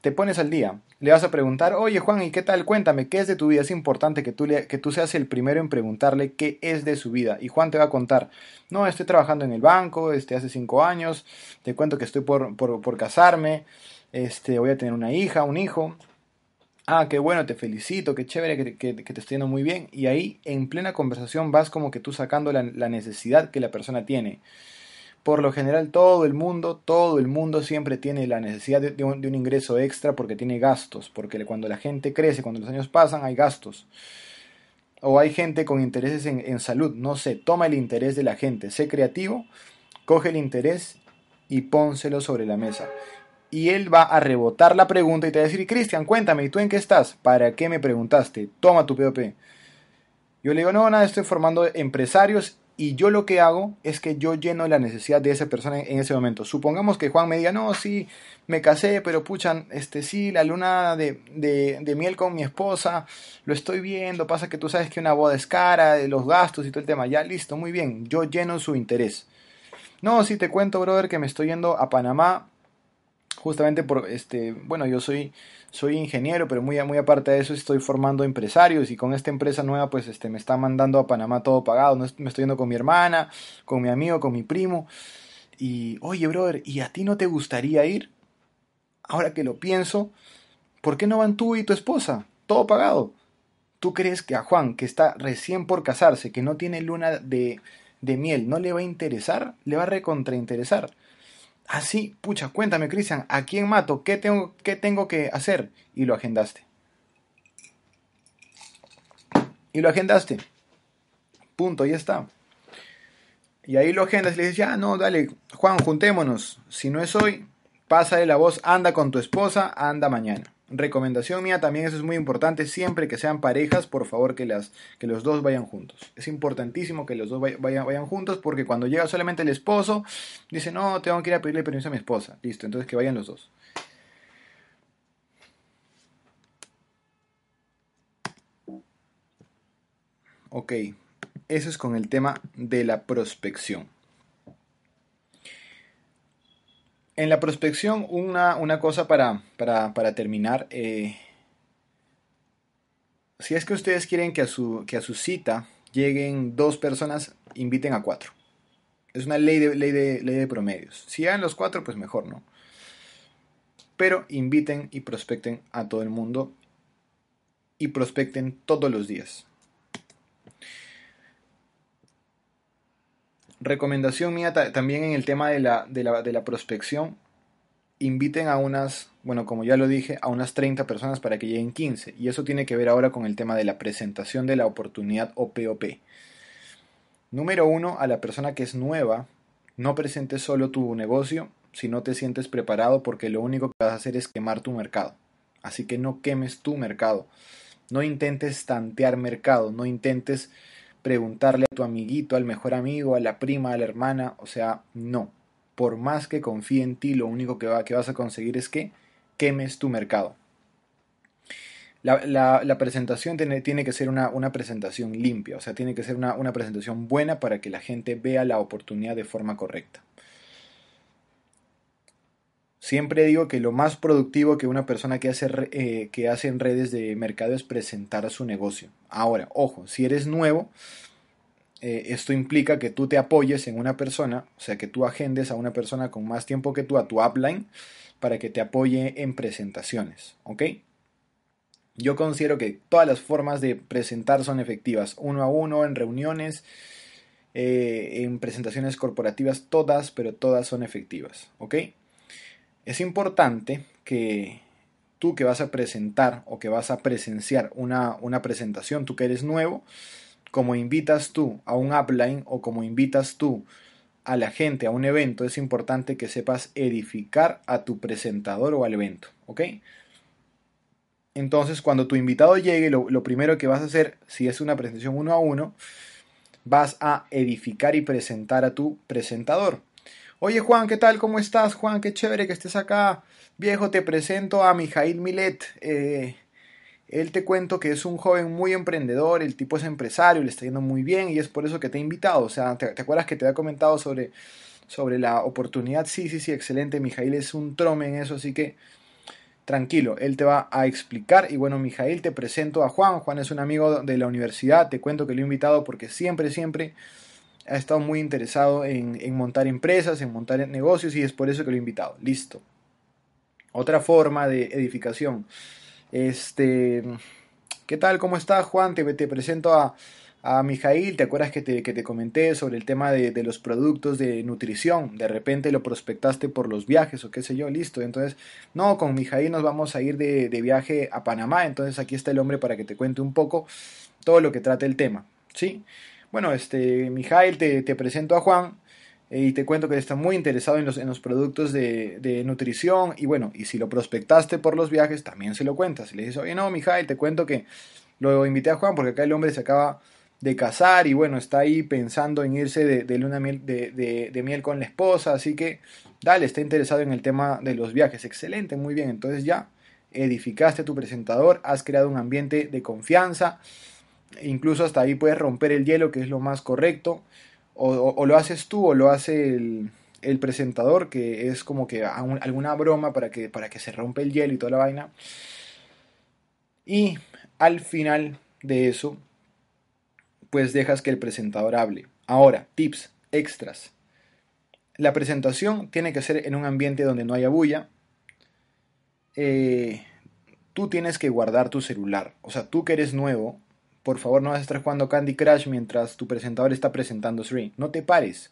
Te pones al día. Le vas a preguntar, oye Juan, ¿y qué tal? Cuéntame, ¿qué es de tu vida? Es importante que tú, le, que tú seas el primero en preguntarle qué es de su vida. Y Juan te va a contar, no, estoy trabajando en el banco, este, hace cinco años, te cuento que estoy por, por, por casarme, este, voy a tener una hija, un hijo. Ah, qué bueno, te felicito, qué chévere, que, te estoy yendo muy bien. Y ahí en plena conversación vas como que tú sacando la, necesidad que la persona tiene. Por lo general todo el mundo, todo el mundo siempre tiene la necesidad de, un, ingreso extra porque tiene gastos, porque cuando la gente crece, cuando los años pasan, hay gastos. O hay gente con intereses en, en salud, no sé, toma el interés de la gente, sé creativo, coge el interés y pónselo sobre la mesa y él va a rebotar la pregunta y te va a decir, Cristian, cuéntame, ¿y tú en qué estás? ¿Para qué me preguntaste? Toma tu POP. Yo le digo, no, nada, estoy formando empresarios y yo lo que hago es que yo lleno la necesidad de esa persona en ese momento. Supongamos que Juan me diga, no, sí, me casé, pero puchan, este sí, la luna de, de, miel con mi esposa, lo estoy viendo, pasa que tú sabes que una boda es cara, de los gastos y todo el tema, ya listo, muy bien, yo lleno su interés. No, sí te cuento, brother, que me estoy yendo a Panamá justamente por este, bueno, yo soy soy ingeniero, pero muy muy aparte de eso estoy formando empresarios y con esta empresa nueva pues este me está mandando a Panamá todo pagado, me estoy yendo con mi hermana, con mi amigo, con mi primo y oye, brother, ¿y a ti no te gustaría ir? Ahora que lo pienso, ¿por qué no van tú y tu esposa? Todo pagado. ¿Tú crees que a Juan, que está recién por casarse, que no tiene luna de, de miel, no le va a interesar? Le va a recontrainteresar. Así, pucha, cuéntame, Cristian, ¿a quién mato? ¿Qué tengo, ¿Qué tengo que hacer? Y lo agendaste. Y lo agendaste. Punto, ya está. Y ahí lo agendas y le dices, ah, no, dale, Juan, juntémonos. Si no es hoy, pásale la voz, anda con tu esposa, anda mañana. Recomendación mía también, eso es muy importante, siempre que sean parejas, por favor que, las, que los dos vayan juntos. Es importantísimo que los dos vayan, vayan juntos porque cuando llega solamente el esposo, dice, no, tengo que ir a pedirle permiso a mi esposa. Listo, entonces que vayan los dos. Ok, eso es con el tema de la prospección. En la prospección, una, cosa para, para, terminar. Eh, si es que ustedes quieren que a, su, que a su cita lleguen dos personas, inviten a cuatro. Es una ley de, ley de, ley de promedios. Si llegan los cuatro, pues mejor, ¿no? Pero inviten y prospecten a todo el mundo y prospecten todos los días. Recomendación mía también en el tema de la, de, la, prospección. Inviten a unas, bueno, como ya lo dije, a unas 30 personas para que lleguen 15. Y eso tiene que ver ahora con el tema de la presentación de la oportunidad OPOP. Número uno, a la persona que es nueva, no presentes solo tu negocio si no te sientes preparado porque lo único que vas a hacer es quemar tu mercado. Así que no quemes tu mercado. No intentes tantear mercado, no intentes preguntarle a tu amiguito, al mejor amigo, a la prima, a la hermana, o sea, no. Por más que confíe en ti, lo único que, va, que vas a conseguir es que quemes tu mercado. La, presentación tiene, tiene, que ser una, presentación limpia, o sea, tiene que ser una, presentación buena para que la gente vea la oportunidad de forma correcta. Siempre digo que lo más productivo que una persona que hace, eh, que hace en redes de mercado es presentar su negocio. Ahora, ojo, si eres nuevo, eh, esto implica que tú te apoyes en una persona, o sea, que tú agendes a una persona con más tiempo que tú, a tu upline, para que te apoye en presentaciones, ¿ok? Yo considero que todas las formas de presentar son efectivas, uno a uno, en reuniones, eh, en presentaciones corporativas, todas, pero todas son efectivas, ¿ok? Es importante que tú que vas a presentar o que vas a presenciar una, una presentación, tú que eres nuevo, como invitas tú a un upline o como invitas tú a la gente a un evento, es importante que sepas edificar a tu presentador o al evento, ¿ok? Entonces, cuando tu invitado llegue, lo, lo, primero que vas a hacer, si es una presentación uno a uno, vas a edificar y presentar a tu presentador. Oye Juan, ¿qué tal? ¿Cómo estás? Juan, qué chévere que estés acá. Viejo, te presento a Mijail Milet. Eh, él te cuento que es un joven muy emprendedor, el tipo es empresario, le está yendo muy bien y es por eso que te he invitado. O sea, ¿te, acuerdas que te había comentado sobre, sobre la oportunidad? Sí, sí, sí, excelente. Mijail es un trome en eso, así que tranquilo, él te va a explicar. Y bueno, Mijail, te presento a Juan. Juan es un amigo de la universidad, te cuento que lo he invitado porque siempre, siempre ha estado muy interesado en, montar empresas, en montar negocios y es por eso que lo he invitado. Listo. Otra forma de edificación. Este, ¿Qué tal? ¿Cómo estás, Juan? Te, te presento a, a Mijail. ¿Te acuerdas que te, que te comenté sobre el tema de, de, los productos de nutrición? De repente lo prospectaste por los viajes o qué sé yo, listo. Entonces, no, con Mijail nos vamos a ir de, de viaje a Panamá. Entonces aquí está el hombre para que te cuente un poco todo lo que trata el tema. ¿Sí? Bueno, este, Mijail, te, presento a Juan eh, y te cuento que está muy interesado en los, en los productos de, nutrición y bueno, y si lo prospectaste por los viajes, también se lo cuentas. Y le dices, oye, no, Mijail, te cuento que lo invité a Juan porque acá el hombre se acaba de casar y bueno, está ahí pensando en irse de, luna miel, de, de, miel con la esposa, así que dale, está interesado en el tema de los viajes. Excelente, muy bien, entonces ya edificaste tu presentador, has creado un ambiente de confianza Incluso hasta ahí puedes romper el hielo, que es lo más correcto. O, lo haces tú o lo hace el, presentador, que es como que alguna broma para que, para que se rompa el hielo y toda la vaina. Y al final de eso, pues dejas que el presentador hable. Ahora, tips extras. La presentación tiene que ser en un ambiente donde no haya bulla. Eh, tú tienes que guardar tu celular. O sea, tú que eres nuevo, por favor, no vas a estar jugando Candy Crush mientras tu presentador está presentando Sri. No te pares.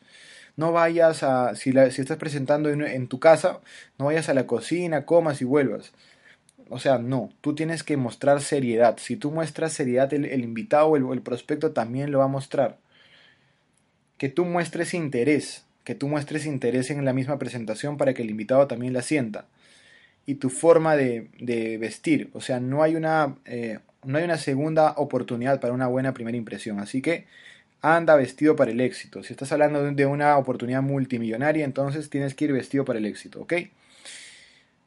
No vayas a, si, estás presentando en, tu casa, no vayas a la cocina, comas y vuelvas. o sea, no, tú tienes que mostrar seriedad. Si tú muestras seriedad, el, invitado o el, prospecto también lo va a mostrar. Que tú muestres interés, que tú muestres interés en la misma presentación para que el invitado también la sienta. Y tu forma de, vestir, o sea, no hay, una, eh, no hay una segunda oportunidad para una buena primera impresión. Así que anda vestido para el éxito. Si estás hablando de una oportunidad multimillonaria, entonces tienes que ir vestido para el éxito, ¿ok?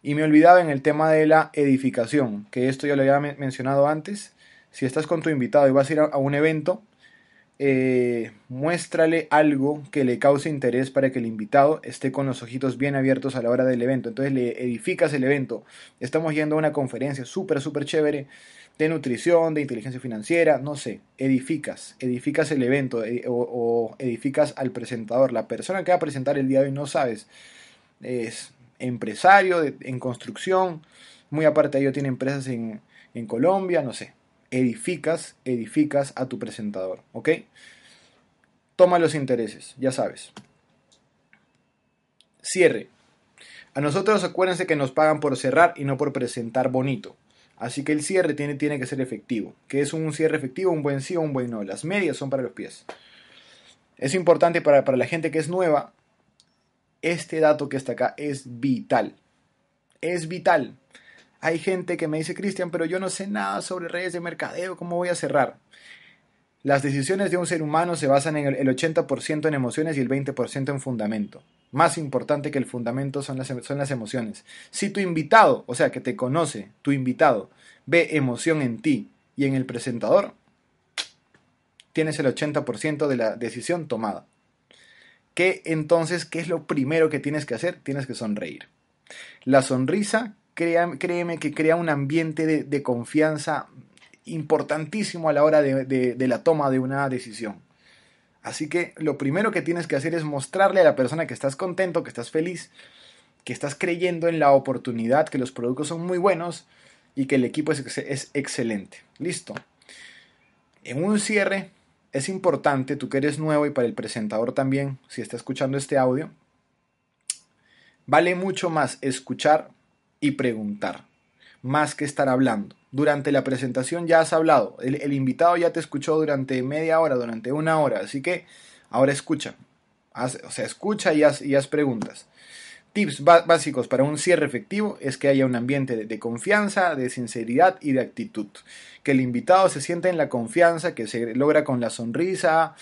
Y me olvidaba en el tema de la edificación, que esto ya lo había mencionado antes. Si estás con tu invitado y vas a ir a un evento, eh, muéstrale algo que le cause interés para que el invitado esté con los ojitos bien abiertos a la hora del evento. Entonces le edificas el evento. Estamos yendo a una conferencia súper, súper chévere de nutrición, de inteligencia financiera, no sé, edificas, edificas el evento eh, o, edificas al presentador. La persona que va a presentar el día de hoy no sabes, es empresario en construcción, muy aparte de ello tiene empresas en, en Colombia, no sé, edificas, edificas a tu presentador, ¿ok? Toma los intereses, ya sabes. Cierre. A nosotros acuérdense que nos pagan por cerrar y no por presentar bonito. Así que el cierre tiene, tiene que ser efectivo. ¿Qué es un cierre efectivo? Un buen sí o un buen no. Las medias son para los pies. Es importante para, para la gente que es nueva. Este dato que está acá es vital. Es vital. Hay gente que me dice, Cristian, pero yo no sé nada sobre redes de mercadeo, ¿cómo voy a cerrar? Las decisiones de un ser humano se basan en el 80% en emociones y el 20% en fundamento. Más importante que el fundamento son las, son las emociones. Si tu invitado, o sea, que te conoce, tu invitado, ve emoción en ti y en el presentador, tienes el 80% de la decisión tomada. ¿Qué entonces, qué es lo primero que tienes que hacer? Tienes que sonreír. La sonrisa créeme que crea un ambiente de, confianza importantísimo a la hora de, la toma de una decisión. Así que lo primero que tienes que hacer es mostrarle a la persona que estás contento, que estás feliz, que estás creyendo en la oportunidad, que los productos son muy buenos y que el equipo es, excelente. Listo. En un cierre es importante, tú que eres nuevo y para el presentador también, si está escuchando este audio, vale mucho más escuchar y preguntar, más que estar hablando. Durante la presentación ya has hablado, el, invitado ya te escuchó durante media hora, durante una hora, así que ahora escucha, o sea, escucha y haz, preguntas. Tips básicos para un cierre efectivo es que haya un ambiente de, confianza, de sinceridad y de actitud. Que el invitado se sienta en la confianza, que se logra con la sonrisa,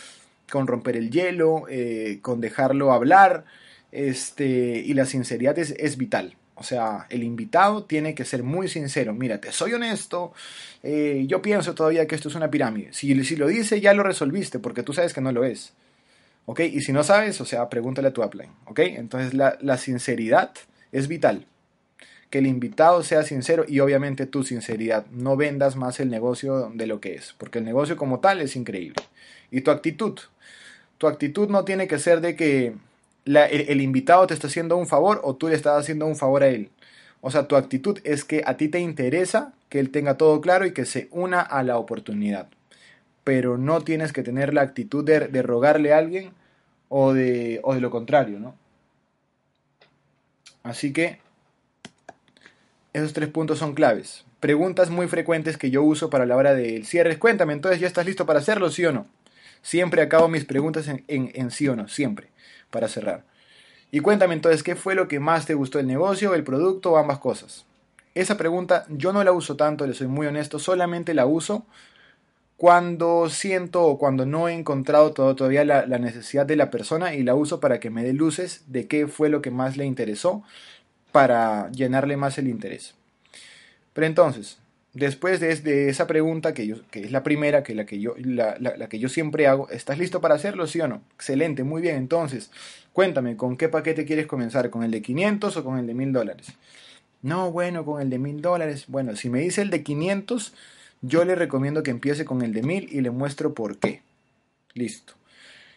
con romper el hielo, eh, con dejarlo hablar. Este, y la sinceridad es vital. O sea, el invitado tiene que ser muy sincero. Mira, te soy honesto, eh, yo pienso todavía que esto es una pirámide. Si, lo dice, ya lo resolviste, porque tú sabes que no lo es. ¿Ok? Y si no sabes, o sea, pregúntale a tu upline. ¿Ok? Entonces la sinceridad es vital. Que el invitado sea sincero y obviamente tu sinceridad. No vendas más el negocio de lo que es, porque el negocio como tal es increíble. Y tu actitud. Tu actitud no tiene que ser de que el, invitado te está haciendo un favor o tú le estás haciendo un favor a él. O sea, tu actitud es que a ti te interesa que él tenga todo claro y que se una a la oportunidad. Pero no tienes que tener la actitud de, rogarle a alguien o de, o de lo contrario, ¿no? Así que esos tres puntos son claves. Preguntas muy frecuentes que yo uso para la hora del cierre. Cuéntame, entonces, ¿ya estás listo para hacerlo, sí o no? Siempre acabo mis preguntas en, en sí o no, siempre para cerrar. Y cuéntame entonces, ¿qué fue lo que más te gustó del negocio, el producto o ambas cosas? Esa pregunta yo no la uso tanto, le soy muy honesto, solamente la uso cuando siento o cuando no he encontrado todavía la, la, necesidad de la persona y la uso para que me dé luces de qué fue lo que más le interesó para llenarle más el interés. Pero entonces, después de, esa pregunta, que, es la primera, que, la, que yo, la, que yo siempre hago, ¿estás listo para hacerlo, sí o no? Excelente, muy bien. Entonces, cuéntame, ¿con qué paquete quieres comenzar? ¿Con el de 500 o con el de 1000 dólares? No, bueno, con el de 1000 dólares. Bueno, si me dice el de 500, yo le recomiendo que empiece con el de 1000 y le muestro por qué. Listo.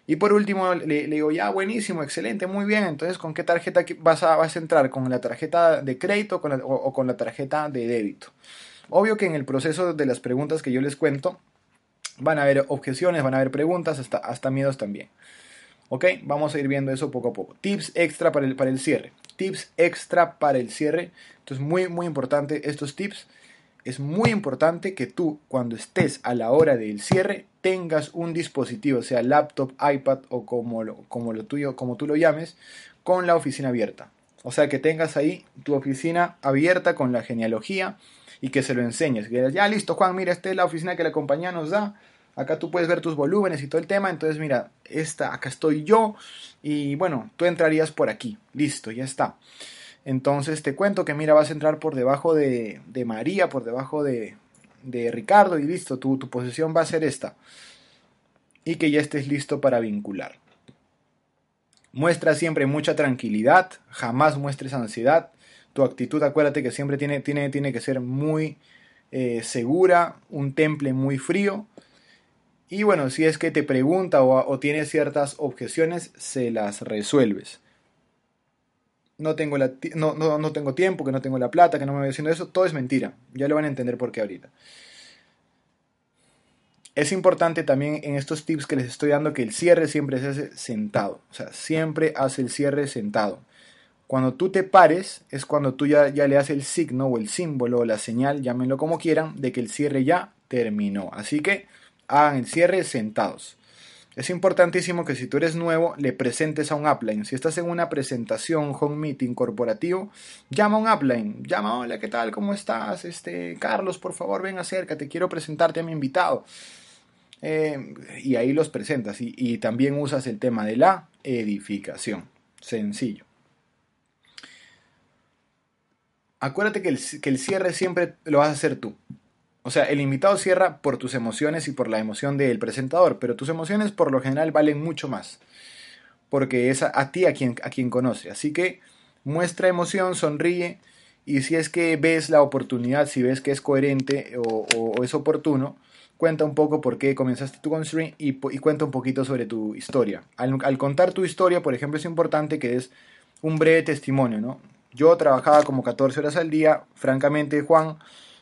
Y por último, le, digo, ya, buenísimo, excelente, muy bien. Entonces, ¿con qué tarjeta vas a entrar? ¿Con la tarjeta de crédito o con la tarjeta de débito? Obvio que en el proceso de las preguntas que yo les cuento, van a haber objeciones, van a haber preguntas, hasta, hasta miedos también. Ok, vamos a ir viendo eso poco a poco. Tips extra para el, para el cierre. Tips extra para el cierre. Esto es muy, muy importante. Estos tips es muy importante que tú cuando estés a la hora del cierre tengas un dispositivo, sea laptop, iPad o como lo, como lo tuyo, como tú lo llames, con la oficina abierta. O sea, que tengas ahí tu oficina abierta con la genealogía y que se lo enseñes. Que ya listo, Juan, mira, esta es la oficina que la compañía nos da. Acá tú puedes ver tus volúmenes y todo el tema. Entonces, mira, esta, acá estoy yo. Y bueno, tú entrarías por aquí. Listo, ya está. Entonces te cuento que mira, vas a entrar por debajo de, de María, por debajo de, de Ricardo y listo, tu, tu posición va a ser esta. Y que ya estés listo para vincular. Muestra siempre mucha tranquilidad, jamás muestres ansiedad. Tu actitud, acuérdate que siempre tiene, tiene, tiene que ser muy eh, segura, un temple muy frío. Y bueno, si es que te pregunta o, o tiene ciertas objeciones, se las resuelves no tengo, la, no, no, no, tengo tiempo, que no tengo la plata, que no me voy haciendo eso, todo es mentira. Ya lo van a entender por qué ahorita. Es importante también en estos tips que les estoy dando que el cierre siempre se hace sentado. O sea, siempre hace el cierre sentado. Cuando tú te pares es cuando tú ya, ya le haces el signo o el símbolo o la señal, llámenlo como quieran, de que el cierre ya terminó. Así que hagan el cierre sentados. Es importantísimo que si tú eres nuevo le presentes a un upline. Si estás en una presentación, home meeting corporativo, llama a un upline. Llama, hola, ¿qué tal? ¿Cómo estás? Este, Carlos, por favor, ven acércate, quiero presentarte a mi invitado. Eh, y ahí los presentas. Y también usas el tema de la edificación. Sencillo. Acuérdate que el, que el cierre siempre lo vas a hacer tú. O sea, el invitado cierra por tus emociones y por la emoción del presentador, pero tus emociones por lo general valen mucho más, porque es a, ti a quien, a quien conoce. Así que muestra emoción, sonríe, y si es que ves la oportunidad, si ves que es coherente o, es oportuno, cuenta un poco por qué comenzaste tu con y, y, cuenta un poquito sobre tu historia. Al, al, contar tu historia, por ejemplo, es importante que des un breve testimonio, ¿no? Yo trabajaba como 14 horas al día, francamente, Juan,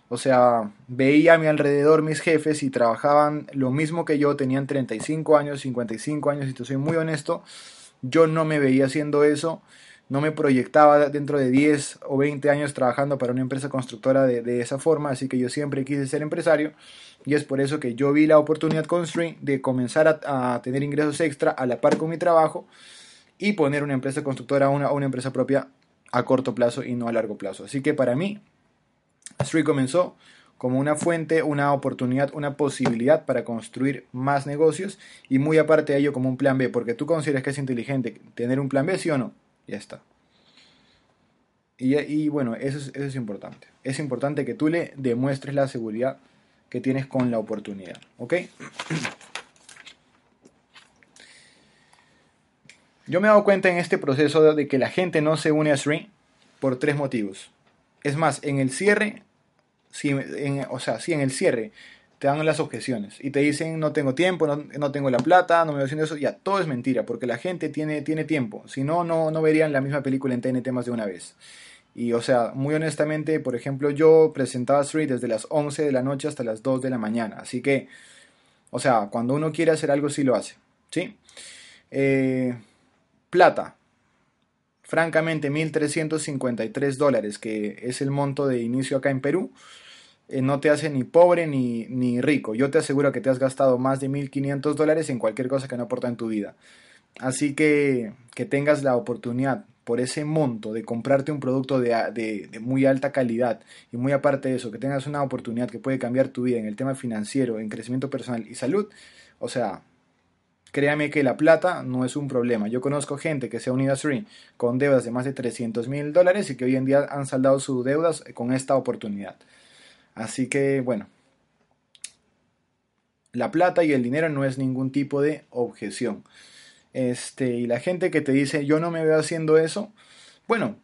o sea, veía a mi alrededor mis jefes y trabajaban lo mismo que yo, tenían 35 años, 55 años, y te soy muy honesto, yo no me veía haciendo eso, no me proyectaba dentro de 10 o 20 años trabajando para una empresa constructora de, esa forma, así que yo siempre quise ser empresario y es por eso que yo vi la oportunidad con Stream de comenzar a, tener ingresos extra a la par con mi trabajo y poner una empresa constructora, una, una empresa propia a corto plazo y no a largo plazo. Así que para mí Street comenzó como una fuente, una oportunidad, una posibilidad para construir más negocios y muy aparte de ello como un plan B, porque tú consideras que es inteligente tener un plan B, sí o no, ya está. Y, bueno, eso es, eso es importante. Es importante que tú le demuestres la seguridad que tienes con la oportunidad, ¿ok? Yo me he dado cuenta en este proceso de que la gente no se une a Stream por tres motivos. Es más, en el cierre o sea, si en el cierre te dan las objeciones y te dicen no tengo tiempo, no, tengo la plata, no me voy haciendo eso, ya todo es mentira, porque la gente tiene, tiene tiempo, si no, no verían la misma película en TNT más de una vez. Y o sea, muy honestamente, por ejemplo, yo presentaba Street desde las 11 de la noche hasta las 2 de la mañana, así que, o sea, cuando uno quiere hacer algo, sí lo hace, ¿sí? Eh, plata, francamente 1.353 dólares, que es el monto de inicio acá en Perú, eh, no te hace ni pobre ni, ni, rico. Yo te aseguro que te has gastado más de 1.500 dólares en cualquier cosa que no aporta en tu vida. Así que que tengas la oportunidad por ese monto de comprarte un producto de, de, de, muy alta calidad y muy aparte de eso, que tengas una oportunidad que puede cambiar tu vida en el tema financiero, en crecimiento personal y salud, o sea, Créame que la plata no es un problema. Yo conozco gente que se ha unido a Sri con deudas de más de 300 mil dólares y que hoy en día han saldado sus deudas con esta oportunidad. Así que, bueno, la plata y el dinero no es ningún tipo de objeción. Este, y la gente que te dice, yo no me veo haciendo eso, bueno,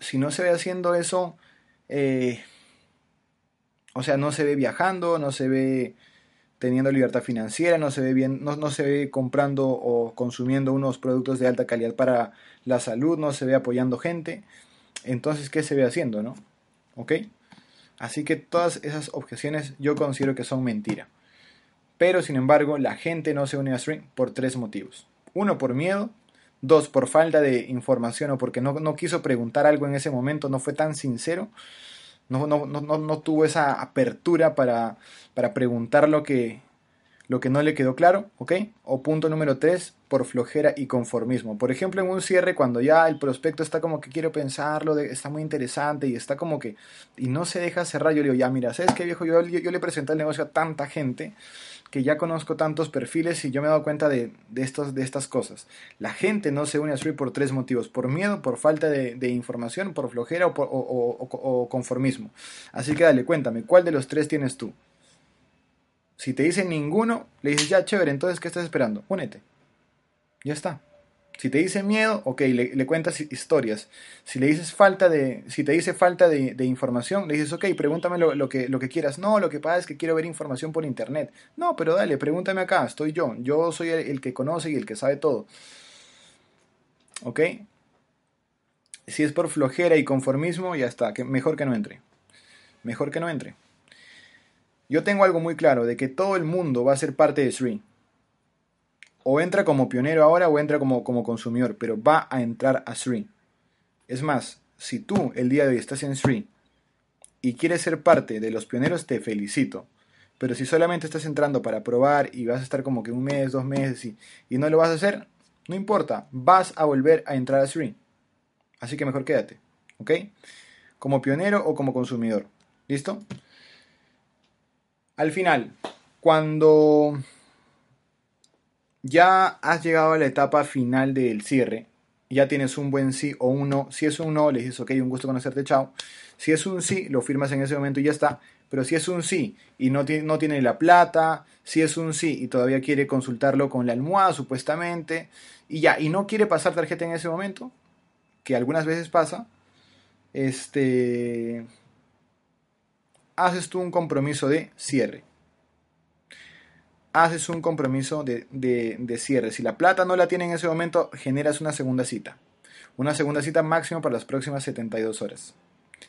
si no se ve haciendo eso, eh, o sea, no se ve viajando, no se ve teniendo libertad financiera, no se ve bien, no, no, se ve comprando o consumiendo unos productos de alta calidad para la salud, no se ve apoyando gente. Entonces, ¿qué se ve haciendo, no? ¿Ok? Así que todas esas objeciones yo considero que son mentira. Pero, sin embargo, la gente no se une a Stream por tres motivos. Uno, por miedo. Dos, por falta de información o porque no, no quiso preguntar algo en ese momento, no fue tan sincero. No, no, no, no tuvo esa apertura para, para preguntar lo que, lo que no le quedó claro, ¿ok? O punto número 3, por flojera y conformismo. Por ejemplo, en un cierre, cuando ya el prospecto está como que quiero pensarlo, está muy interesante y está como que, y no se deja cerrar, yo le digo, ya mira, ¿sabes qué viejo? Yo, yo, le presenté el negocio a tanta gente que ya conozco tantos perfiles y yo me he dado cuenta de, de, estos, de estas cosas. La gente no se une a Street por tres motivos, por miedo, por falta de, información, por flojera o, o, o conformismo. Así que dale, cuéntame, ¿cuál de los tres tienes tú? Si te dicen ninguno, le dices, ya, chévere, entonces, ¿qué estás esperando? Únete. Ya está. Si te dice miedo, ok, le, cuentas historias. Si le dices falta de, si te dice falta de, información, le dices, ok, pregúntame lo, que, lo que quieras. No, lo que pasa es que quiero ver información por internet. No, pero dale, pregúntame acá, estoy yo. Yo soy el, el que conoce y el que sabe todo. ¿Ok? Si es por flojera y conformismo, ya está, que mejor que no entre. Mejor que no entre. Yo tengo algo muy claro, de que todo el mundo va a ser parte de Sri. O entra como pionero ahora o entra como, como consumidor, pero va a entrar a Sri. Es más, si tú el día de hoy estás en Sri y quieres ser parte de los pioneros, te felicito. Pero si solamente estás entrando para probar y vas a estar como que un mes, dos meses y, y no lo vas a hacer, no importa, vas a volver a entrar a Sri. Así que mejor quédate, ¿ok? Como pionero o como consumidor. ¿Listo? Al final, cuando ya has llegado a la etapa final del cierre, ya tienes un buen sí o un no. Si es un no, le dices, ok, un gusto conocerte, chao. Si es un sí, lo firmas en ese momento y ya está. Pero si es un sí y no, no tiene la plata, si es un sí y todavía quiere consultarlo con la almohada supuestamente, y ya, y no quiere pasar tarjeta en ese momento, que algunas veces pasa, este, haces tú un compromiso de cierre. Haces un compromiso de, cierre. Si la plata no la tiene en ese momento, generas una segunda cita. Una segunda cita máximo para las próximas 72 horas.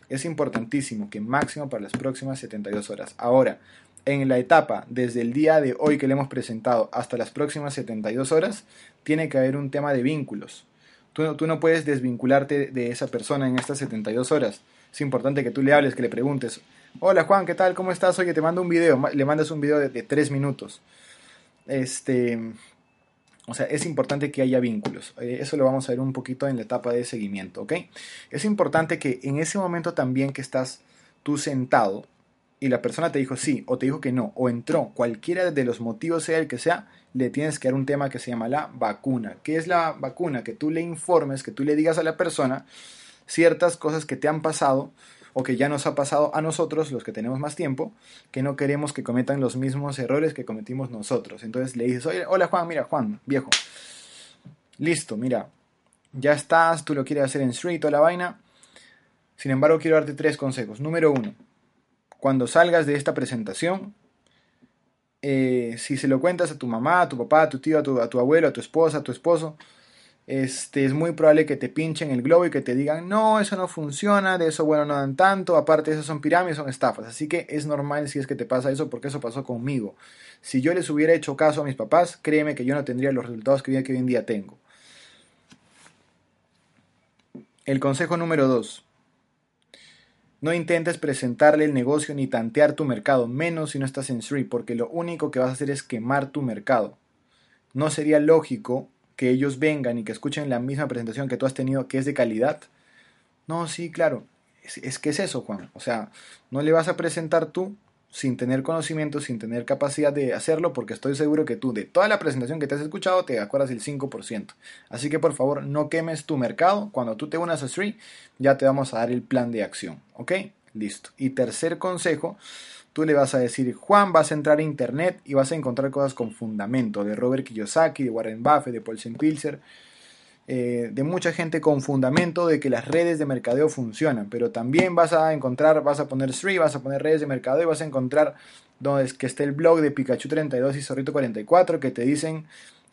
Es importantísimo que máximo para las próximas 72 horas. Ahora, en la etapa desde el día de hoy que le hemos presentado hasta las próximas 72 horas, tiene que haber un tema de vínculos. Tú, tú no puedes desvincularte de esa persona en estas 72 horas. Es importante que tú le hables, que le preguntes, Hola Juan, ¿qué tal? ¿Cómo estás? Oye, te mando un video. Le mandas un video de, tres minutos. Este. O sea, es importante que haya vínculos. Eh, eso lo vamos a ver un poquito en la etapa de seguimiento, ¿ok? Es importante que en ese momento también que estás tú sentado y la persona te dijo sí o te dijo que no o entró, cualquiera de los motivos sea el que sea, le tienes que dar un tema que se llama la vacuna. ¿Qué es la vacuna? Que tú le informes, que tú le digas a la persona ciertas cosas que te han pasado o que ya nos ha pasado a nosotros, los que tenemos más tiempo, que no queremos que cometan los mismos errores que cometimos nosotros. Entonces le dices, Oye, hola Juan, mira Juan, viejo, listo, mira, ya estás, tú lo quieres hacer en street o la vaina. Sin embargo, quiero darte tres consejos. Número uno, cuando salgas de esta presentación, eh, si se lo cuentas a tu mamá, a tu papá, a tu tío, a tu abuelo, a tu esposa, a tu esposo, este, es muy probable que te pinchen el globo y que te digan, no, eso no funciona, de eso bueno no dan tanto, aparte eso son pirámides, son estafas. Así que es normal si es que te pasa eso porque eso pasó conmigo. Si yo les hubiera hecho caso a mis papás, créeme que yo no tendría los resultados que hoy en día tengo. El consejo número 2. No intentes presentarle el negocio ni tantear tu mercado, menos si no estás en Street, porque lo único que vas a hacer es quemar tu mercado. No sería lógico que ellos vengan y que escuchen la misma presentación que tú has tenido, que es de calidad. No, sí, claro. Es, que es eso, Juan. O sea, no le vas a presentar tú sin tener conocimiento, sin tener capacidad de hacerlo, porque estoy seguro que tú de toda la presentación que te has escuchado te acuerdas el 5%. Así que por favor no quemes tu mercado. Cuando tú te unas a Street, ya te vamos a dar el plan de acción. ¿Ok? Listo. Y tercer consejo, Tú le vas a decir, Juan, vas a entrar a internet y vas a encontrar cosas con fundamento, de Robert Kiyosaki, de Warren Buffett, de Paul Pilser, eh, de mucha gente con fundamento de que las redes de mercadeo funcionan, pero también vas a encontrar, vas a poner Sri, vas a poner redes de mercadeo y vas a encontrar donde es que esté el blog de Pikachu32 y Zorrito44 que te dicen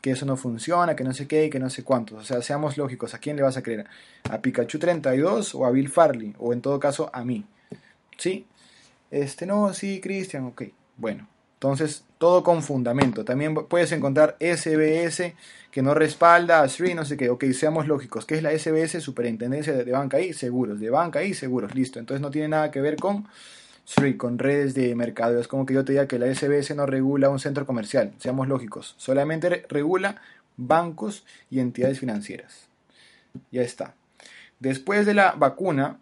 que eso no funciona, que no sé qué y que no sé cuántos. O sea, seamos lógicos, ¿a quién le vas a creer? ¿A Pikachu32 o a Bill Farley? O en todo caso a mí. ¿Sí? Este, no, sí, Cristian, ok. Bueno, Entonces, todo con fundamento. También puedes encontrar SBS que no respalda a SRI, no sé qué. Ok, seamos lógicos. ¿Qué es la SBS? Superintendencia de Banca y Seguros. De Banca y Seguros. Listo. Entonces no tiene nada que ver con SRI, con redes de mercado. Es como que yo te diga que la SBS no regula un centro comercial. Seamos lógicos. Solamente regula bancos y entidades financieras. Ya está. Después de la vacuna,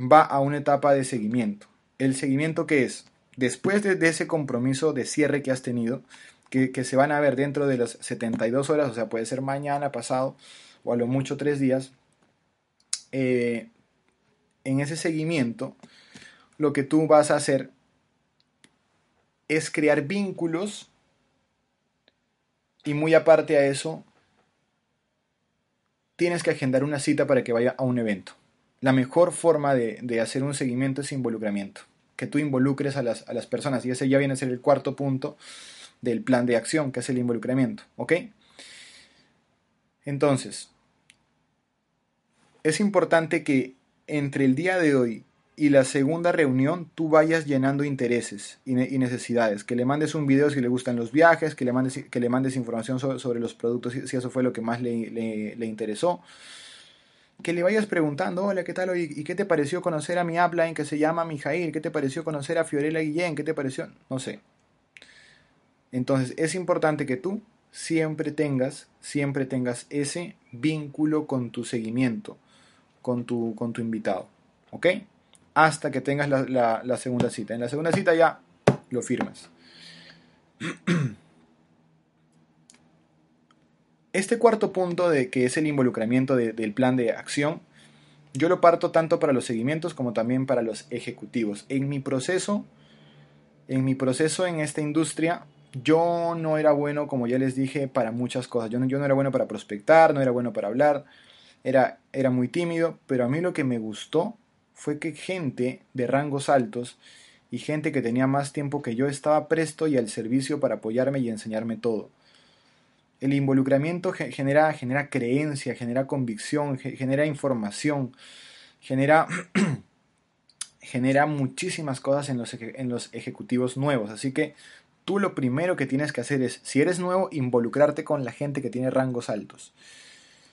va a una etapa de seguimiento. ¿El seguimiento qué es? Después de, ese compromiso de cierre que has tenido, que, se van a ver dentro de las 72 horas, o sea, puede ser mañana, pasado, o a lo mucho tres días, eh, en ese seguimiento, lo que tú vas a hacer es crear vínculos y muy aparte a eso, tienes que agendar una cita para que vaya a un evento. La mejor forma de, hacer un seguimiento es involucramiento. Que tú involucres a las, a las, personas. Y ese ya viene a ser el cuarto punto del plan de acción, que es el involucramiento. ¿Ok? Entonces, es importante que entre el día de hoy y la segunda reunión tú vayas llenando intereses y, necesidades. Que le mandes un video si le gustan los viajes, que le mandes, que le mandes información sobre, los productos si, eso fue lo que más le, interesó. Que le vayas preguntando, hola, ¿qué tal? ¿Y qué te pareció conocer a mi upline que se llama Mijail? ¿Qué te pareció conocer a Fiorella Guillén? ¿Qué te pareció? No sé. Entonces es importante que tú siempre tengas, siempre tengas ese vínculo con tu seguimiento, con tu, con tu invitado. ¿Ok? hasta que tengas la, segunda cita. En la segunda cita ya lo firmas. Este cuarto punto de que es el involucramiento del plan de acción, yo lo parto tanto para los seguimientos como también para los ejecutivos. En mi proceso, en mi proceso en esta industria, yo no era bueno, como ya les dije, para muchas cosas. Yo no, yo no era bueno para prospectar, no era bueno para hablar, era, era muy tímido, pero a mí lo que me gustó fue que gente de rangos altos y gente que tenía más tiempo que yo estaba presto y al servicio para apoyarme y enseñarme todo. El involucramiento genera, genera creencia, genera convicción, genera información, genera, genera muchísimas cosas en los, en los ejecutivos nuevos. Así que tú lo primero que tienes que hacer es, si eres nuevo, involucrarte con la gente que tiene rangos altos.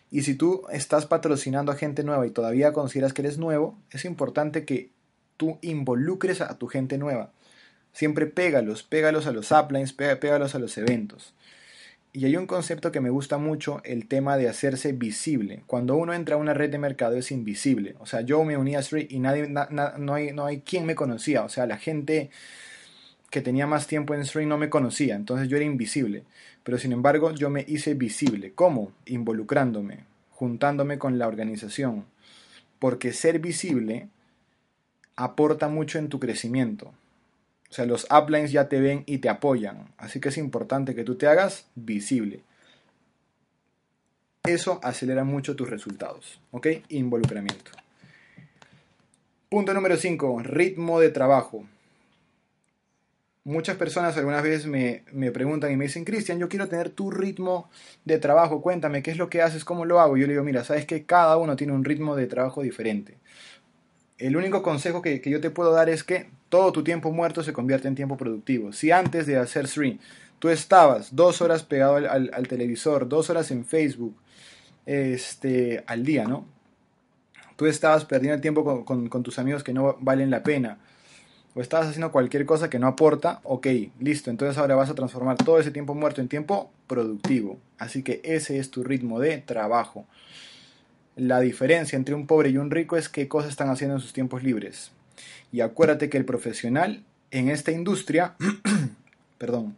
Y si tú estás patrocinando a gente nueva y todavía consideras que eres nuevo, es importante que tú involucres a tu gente nueva. Siempre pégalos, pégalos a los uplines, pégalos a los eventos. Y hay un concepto que me gusta mucho, el tema de hacerse visible. Cuando uno entra a una red de mercado es invisible. O sea, yo me uní a Street y nadie, no, hay, no hay quien me conocía. O sea, la gente que tenía más tiempo en Street no me conocía. Entonces yo era invisible. Pero sin embargo yo me hice visible. ¿Cómo? Involucrándome, juntándome con la organización. Porque ser visible aporta mucho en tu crecimiento. O sea, los uplines ya te ven y te apoyan. Así que es importante que tú te hagas visible. Eso acelera mucho tus resultados. ¿Ok? Involucramiento. Punto número 5. Ritmo de trabajo muchas personas algunas veces me, preguntan y me dicen, Cristian, yo quiero tener tu ritmo de trabajo, cuéntame, ¿qué es lo que haces? ¿Cómo lo hago? Yo le digo, mira, sabes que cada uno tiene un ritmo de trabajo diferente. El único consejo que, yo te puedo dar es que todo tu tiempo muerto se convierte en tiempo productivo. Si antes de hacer stream tú estabas dos horas pegado al, televisor, dos horas en Facebook, este, al día, ¿no? Tú estabas perdiendo el tiempo con tus amigos que no valen la pena o estás haciendo cualquier cosa que no aporta, ok, listo, entonces ahora vas a transformar todo ese tiempo muerto en tiempo productivo. Así que ese es tu ritmo de trabajo. La diferencia entre un pobre y un rico es qué cosas están haciendo en sus tiempos libres. Y acuérdate que el profesional en esta industria, perdón,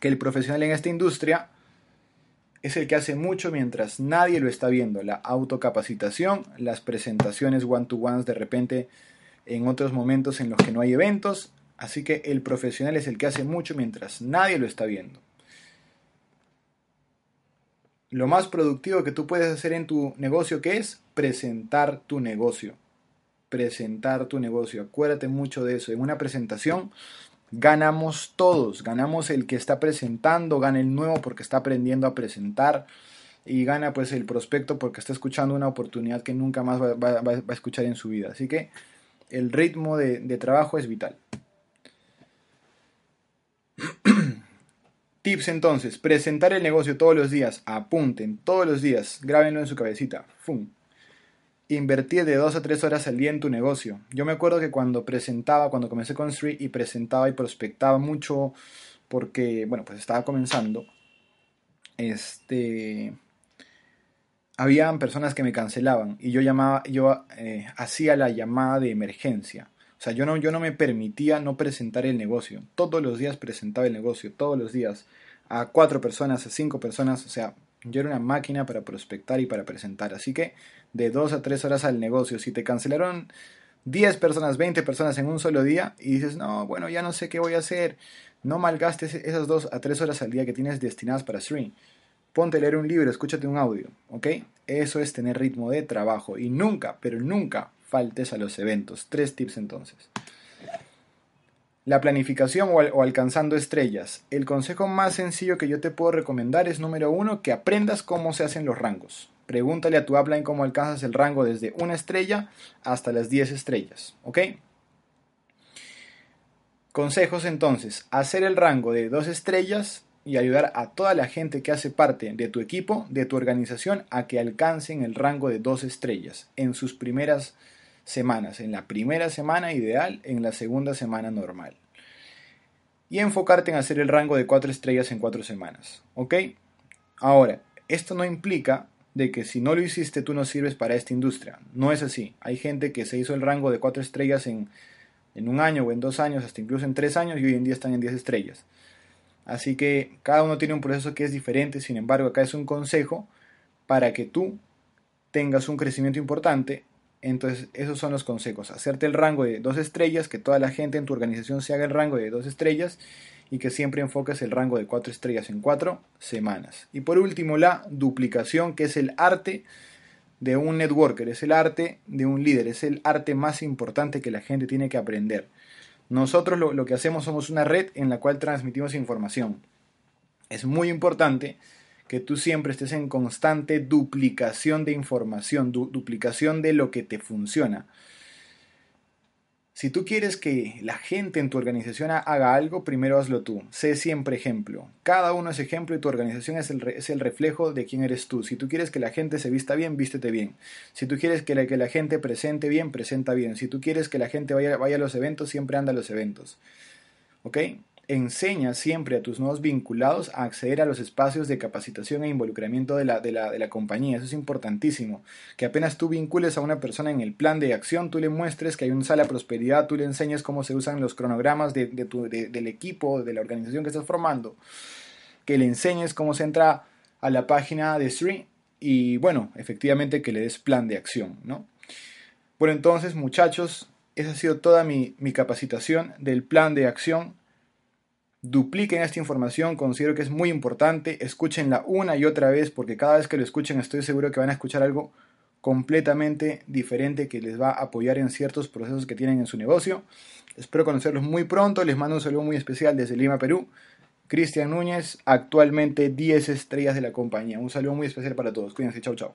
que el profesional en esta industria es el que hace mucho mientras nadie lo está viendo. La autocapacitación, las presentaciones one-to-ones de repente en otros momentos en los que no hay eventos, así que el profesional es el que hace mucho mientras nadie lo está viendo. Lo más productivo que tú puedes hacer en tu negocio, que es presentar tu negocio. Presentar tu negocio. Acuérdate mucho de eso. En una presentación ganamos todos. Ganamos el que está presentando, gana el nuevo porque está aprendiendo a presentar y gana pues el prospecto porque está escuchando una oportunidad que nunca más va, a escuchar en su vida. Así que el ritmo de, trabajo es vital. Tips entonces, presentar el negocio todos los días, apunten todos los días, grábenlo en su cabecita. ¡Fum! Invertir de 2 a 3 horas al día en tu negocio. Yo me acuerdo que cuando presentaba, cuando comencé con Street y presentaba y prospectaba mucho porque, bueno, pues estaba comenzando, este, habían personas que me cancelaban y yo llamaba, yo eh, hacía la llamada de emergencia. O sea, yo no, yo no me permitía no presentar el negocio. Todos los días presentaba el negocio, todos los días. A cuatro personas, a cinco personas. O sea, yo era una máquina para prospectar y para presentar. Así que de dos a tres horas al negocio. Si te cancelaron 10 personas, 20 personas en un solo día y dices, no, bueno, ya no sé qué voy a hacer. No malgastes esas dos a tres horas al día que tienes destinadas para stream. Ponte a leer un libro, escúchate un audio, ¿ok? Eso es tener ritmo de trabajo y nunca, pero nunca faltes a los eventos. Tres tips entonces. La planificación o, alcanzando estrellas. El consejo más sencillo que yo te puedo recomendar es número uno, que aprendas cómo se hacen los rangos. Pregúntale a tu upline cómo alcanzas el rango desde una estrella hasta las 10 estrellas. ¿Ok? Consejos entonces. Hacer el rango de dos estrellas y ayudar a toda la gente que hace parte de tu equipo, de tu organización, a que alcancen el rango de dos estrellas en sus primeras semanas, en la primera semana ideal, en la segunda semana normal. Y enfocarte en hacer el rango de cuatro estrellas en cuatro semanas. ¿Ok? Ahora, esto no implica de que si no lo hiciste tú no sirves para esta industria. No es así. Hay gente que se hizo el rango de cuatro estrellas en, en un año o en dos años, hasta incluso en tres años y hoy en día están en diez estrellas. Así que cada uno tiene un proceso que es diferente, sin embargo acá es un consejo para que tú tengas un crecimiento importante entonces, esos son los consejos. Hacerte el rango de dos estrellas, que toda la gente en tu organización se haga el rango de dos estrellas y que siempre enfoques el rango de cuatro estrellas en cuatro semanas. Y por último, la duplicación, que es el arte de un networker, es el arte de un líder, es el arte más importante que la gente tiene que aprender. Nosotros lo, lo que hacemos somos una red en la cual transmitimos información. Es muy importante que tú siempre estés en constante duplicación de información, duplicación de lo que te funciona. Si tú quieres que la gente en tu organización haga algo, primero hazlo tú. Sé siempre ejemplo. Cada uno es ejemplo y tu organización es el, es el reflejo de quién eres tú. Si tú quieres que la gente se vista bien, vístete bien. Si tú quieres que la, que la gente presente bien, presenta bien. Si tú quieres que la gente vaya, vaya a los eventos, siempre anda a los eventos. ¿Ok? Enseña siempre a tus nuevos vinculados a acceder a los espacios de capacitación e involucramiento de la, de la, compañía. Eso es importantísimo. Que apenas tú vincules a una persona en el plan de acción, tú le muestres que hay un sala de prosperidad, tú le enseñes cómo se usan los cronogramas de, del equipo, de la organización que estás formando, que le enseñes cómo se entra a la página de Sri y bueno, efectivamente que le des plan de acción, ¿no? Bueno, entonces muchachos, esa ha sido toda mi, mi capacitación del plan de acción dupliquen esta información, considero que es muy importante, escúchenla una y otra vez porque cada vez que lo escuchen estoy seguro que van a escuchar algo completamente diferente que les va a apoyar en ciertos procesos que tienen en su negocio. Espero conocerlos muy pronto, les mando un saludo muy especial desde Lima, Perú. Cristian Núñez, actualmente 10 estrellas de la compañía. Un saludo muy especial para todos. Cuídense, chau chau.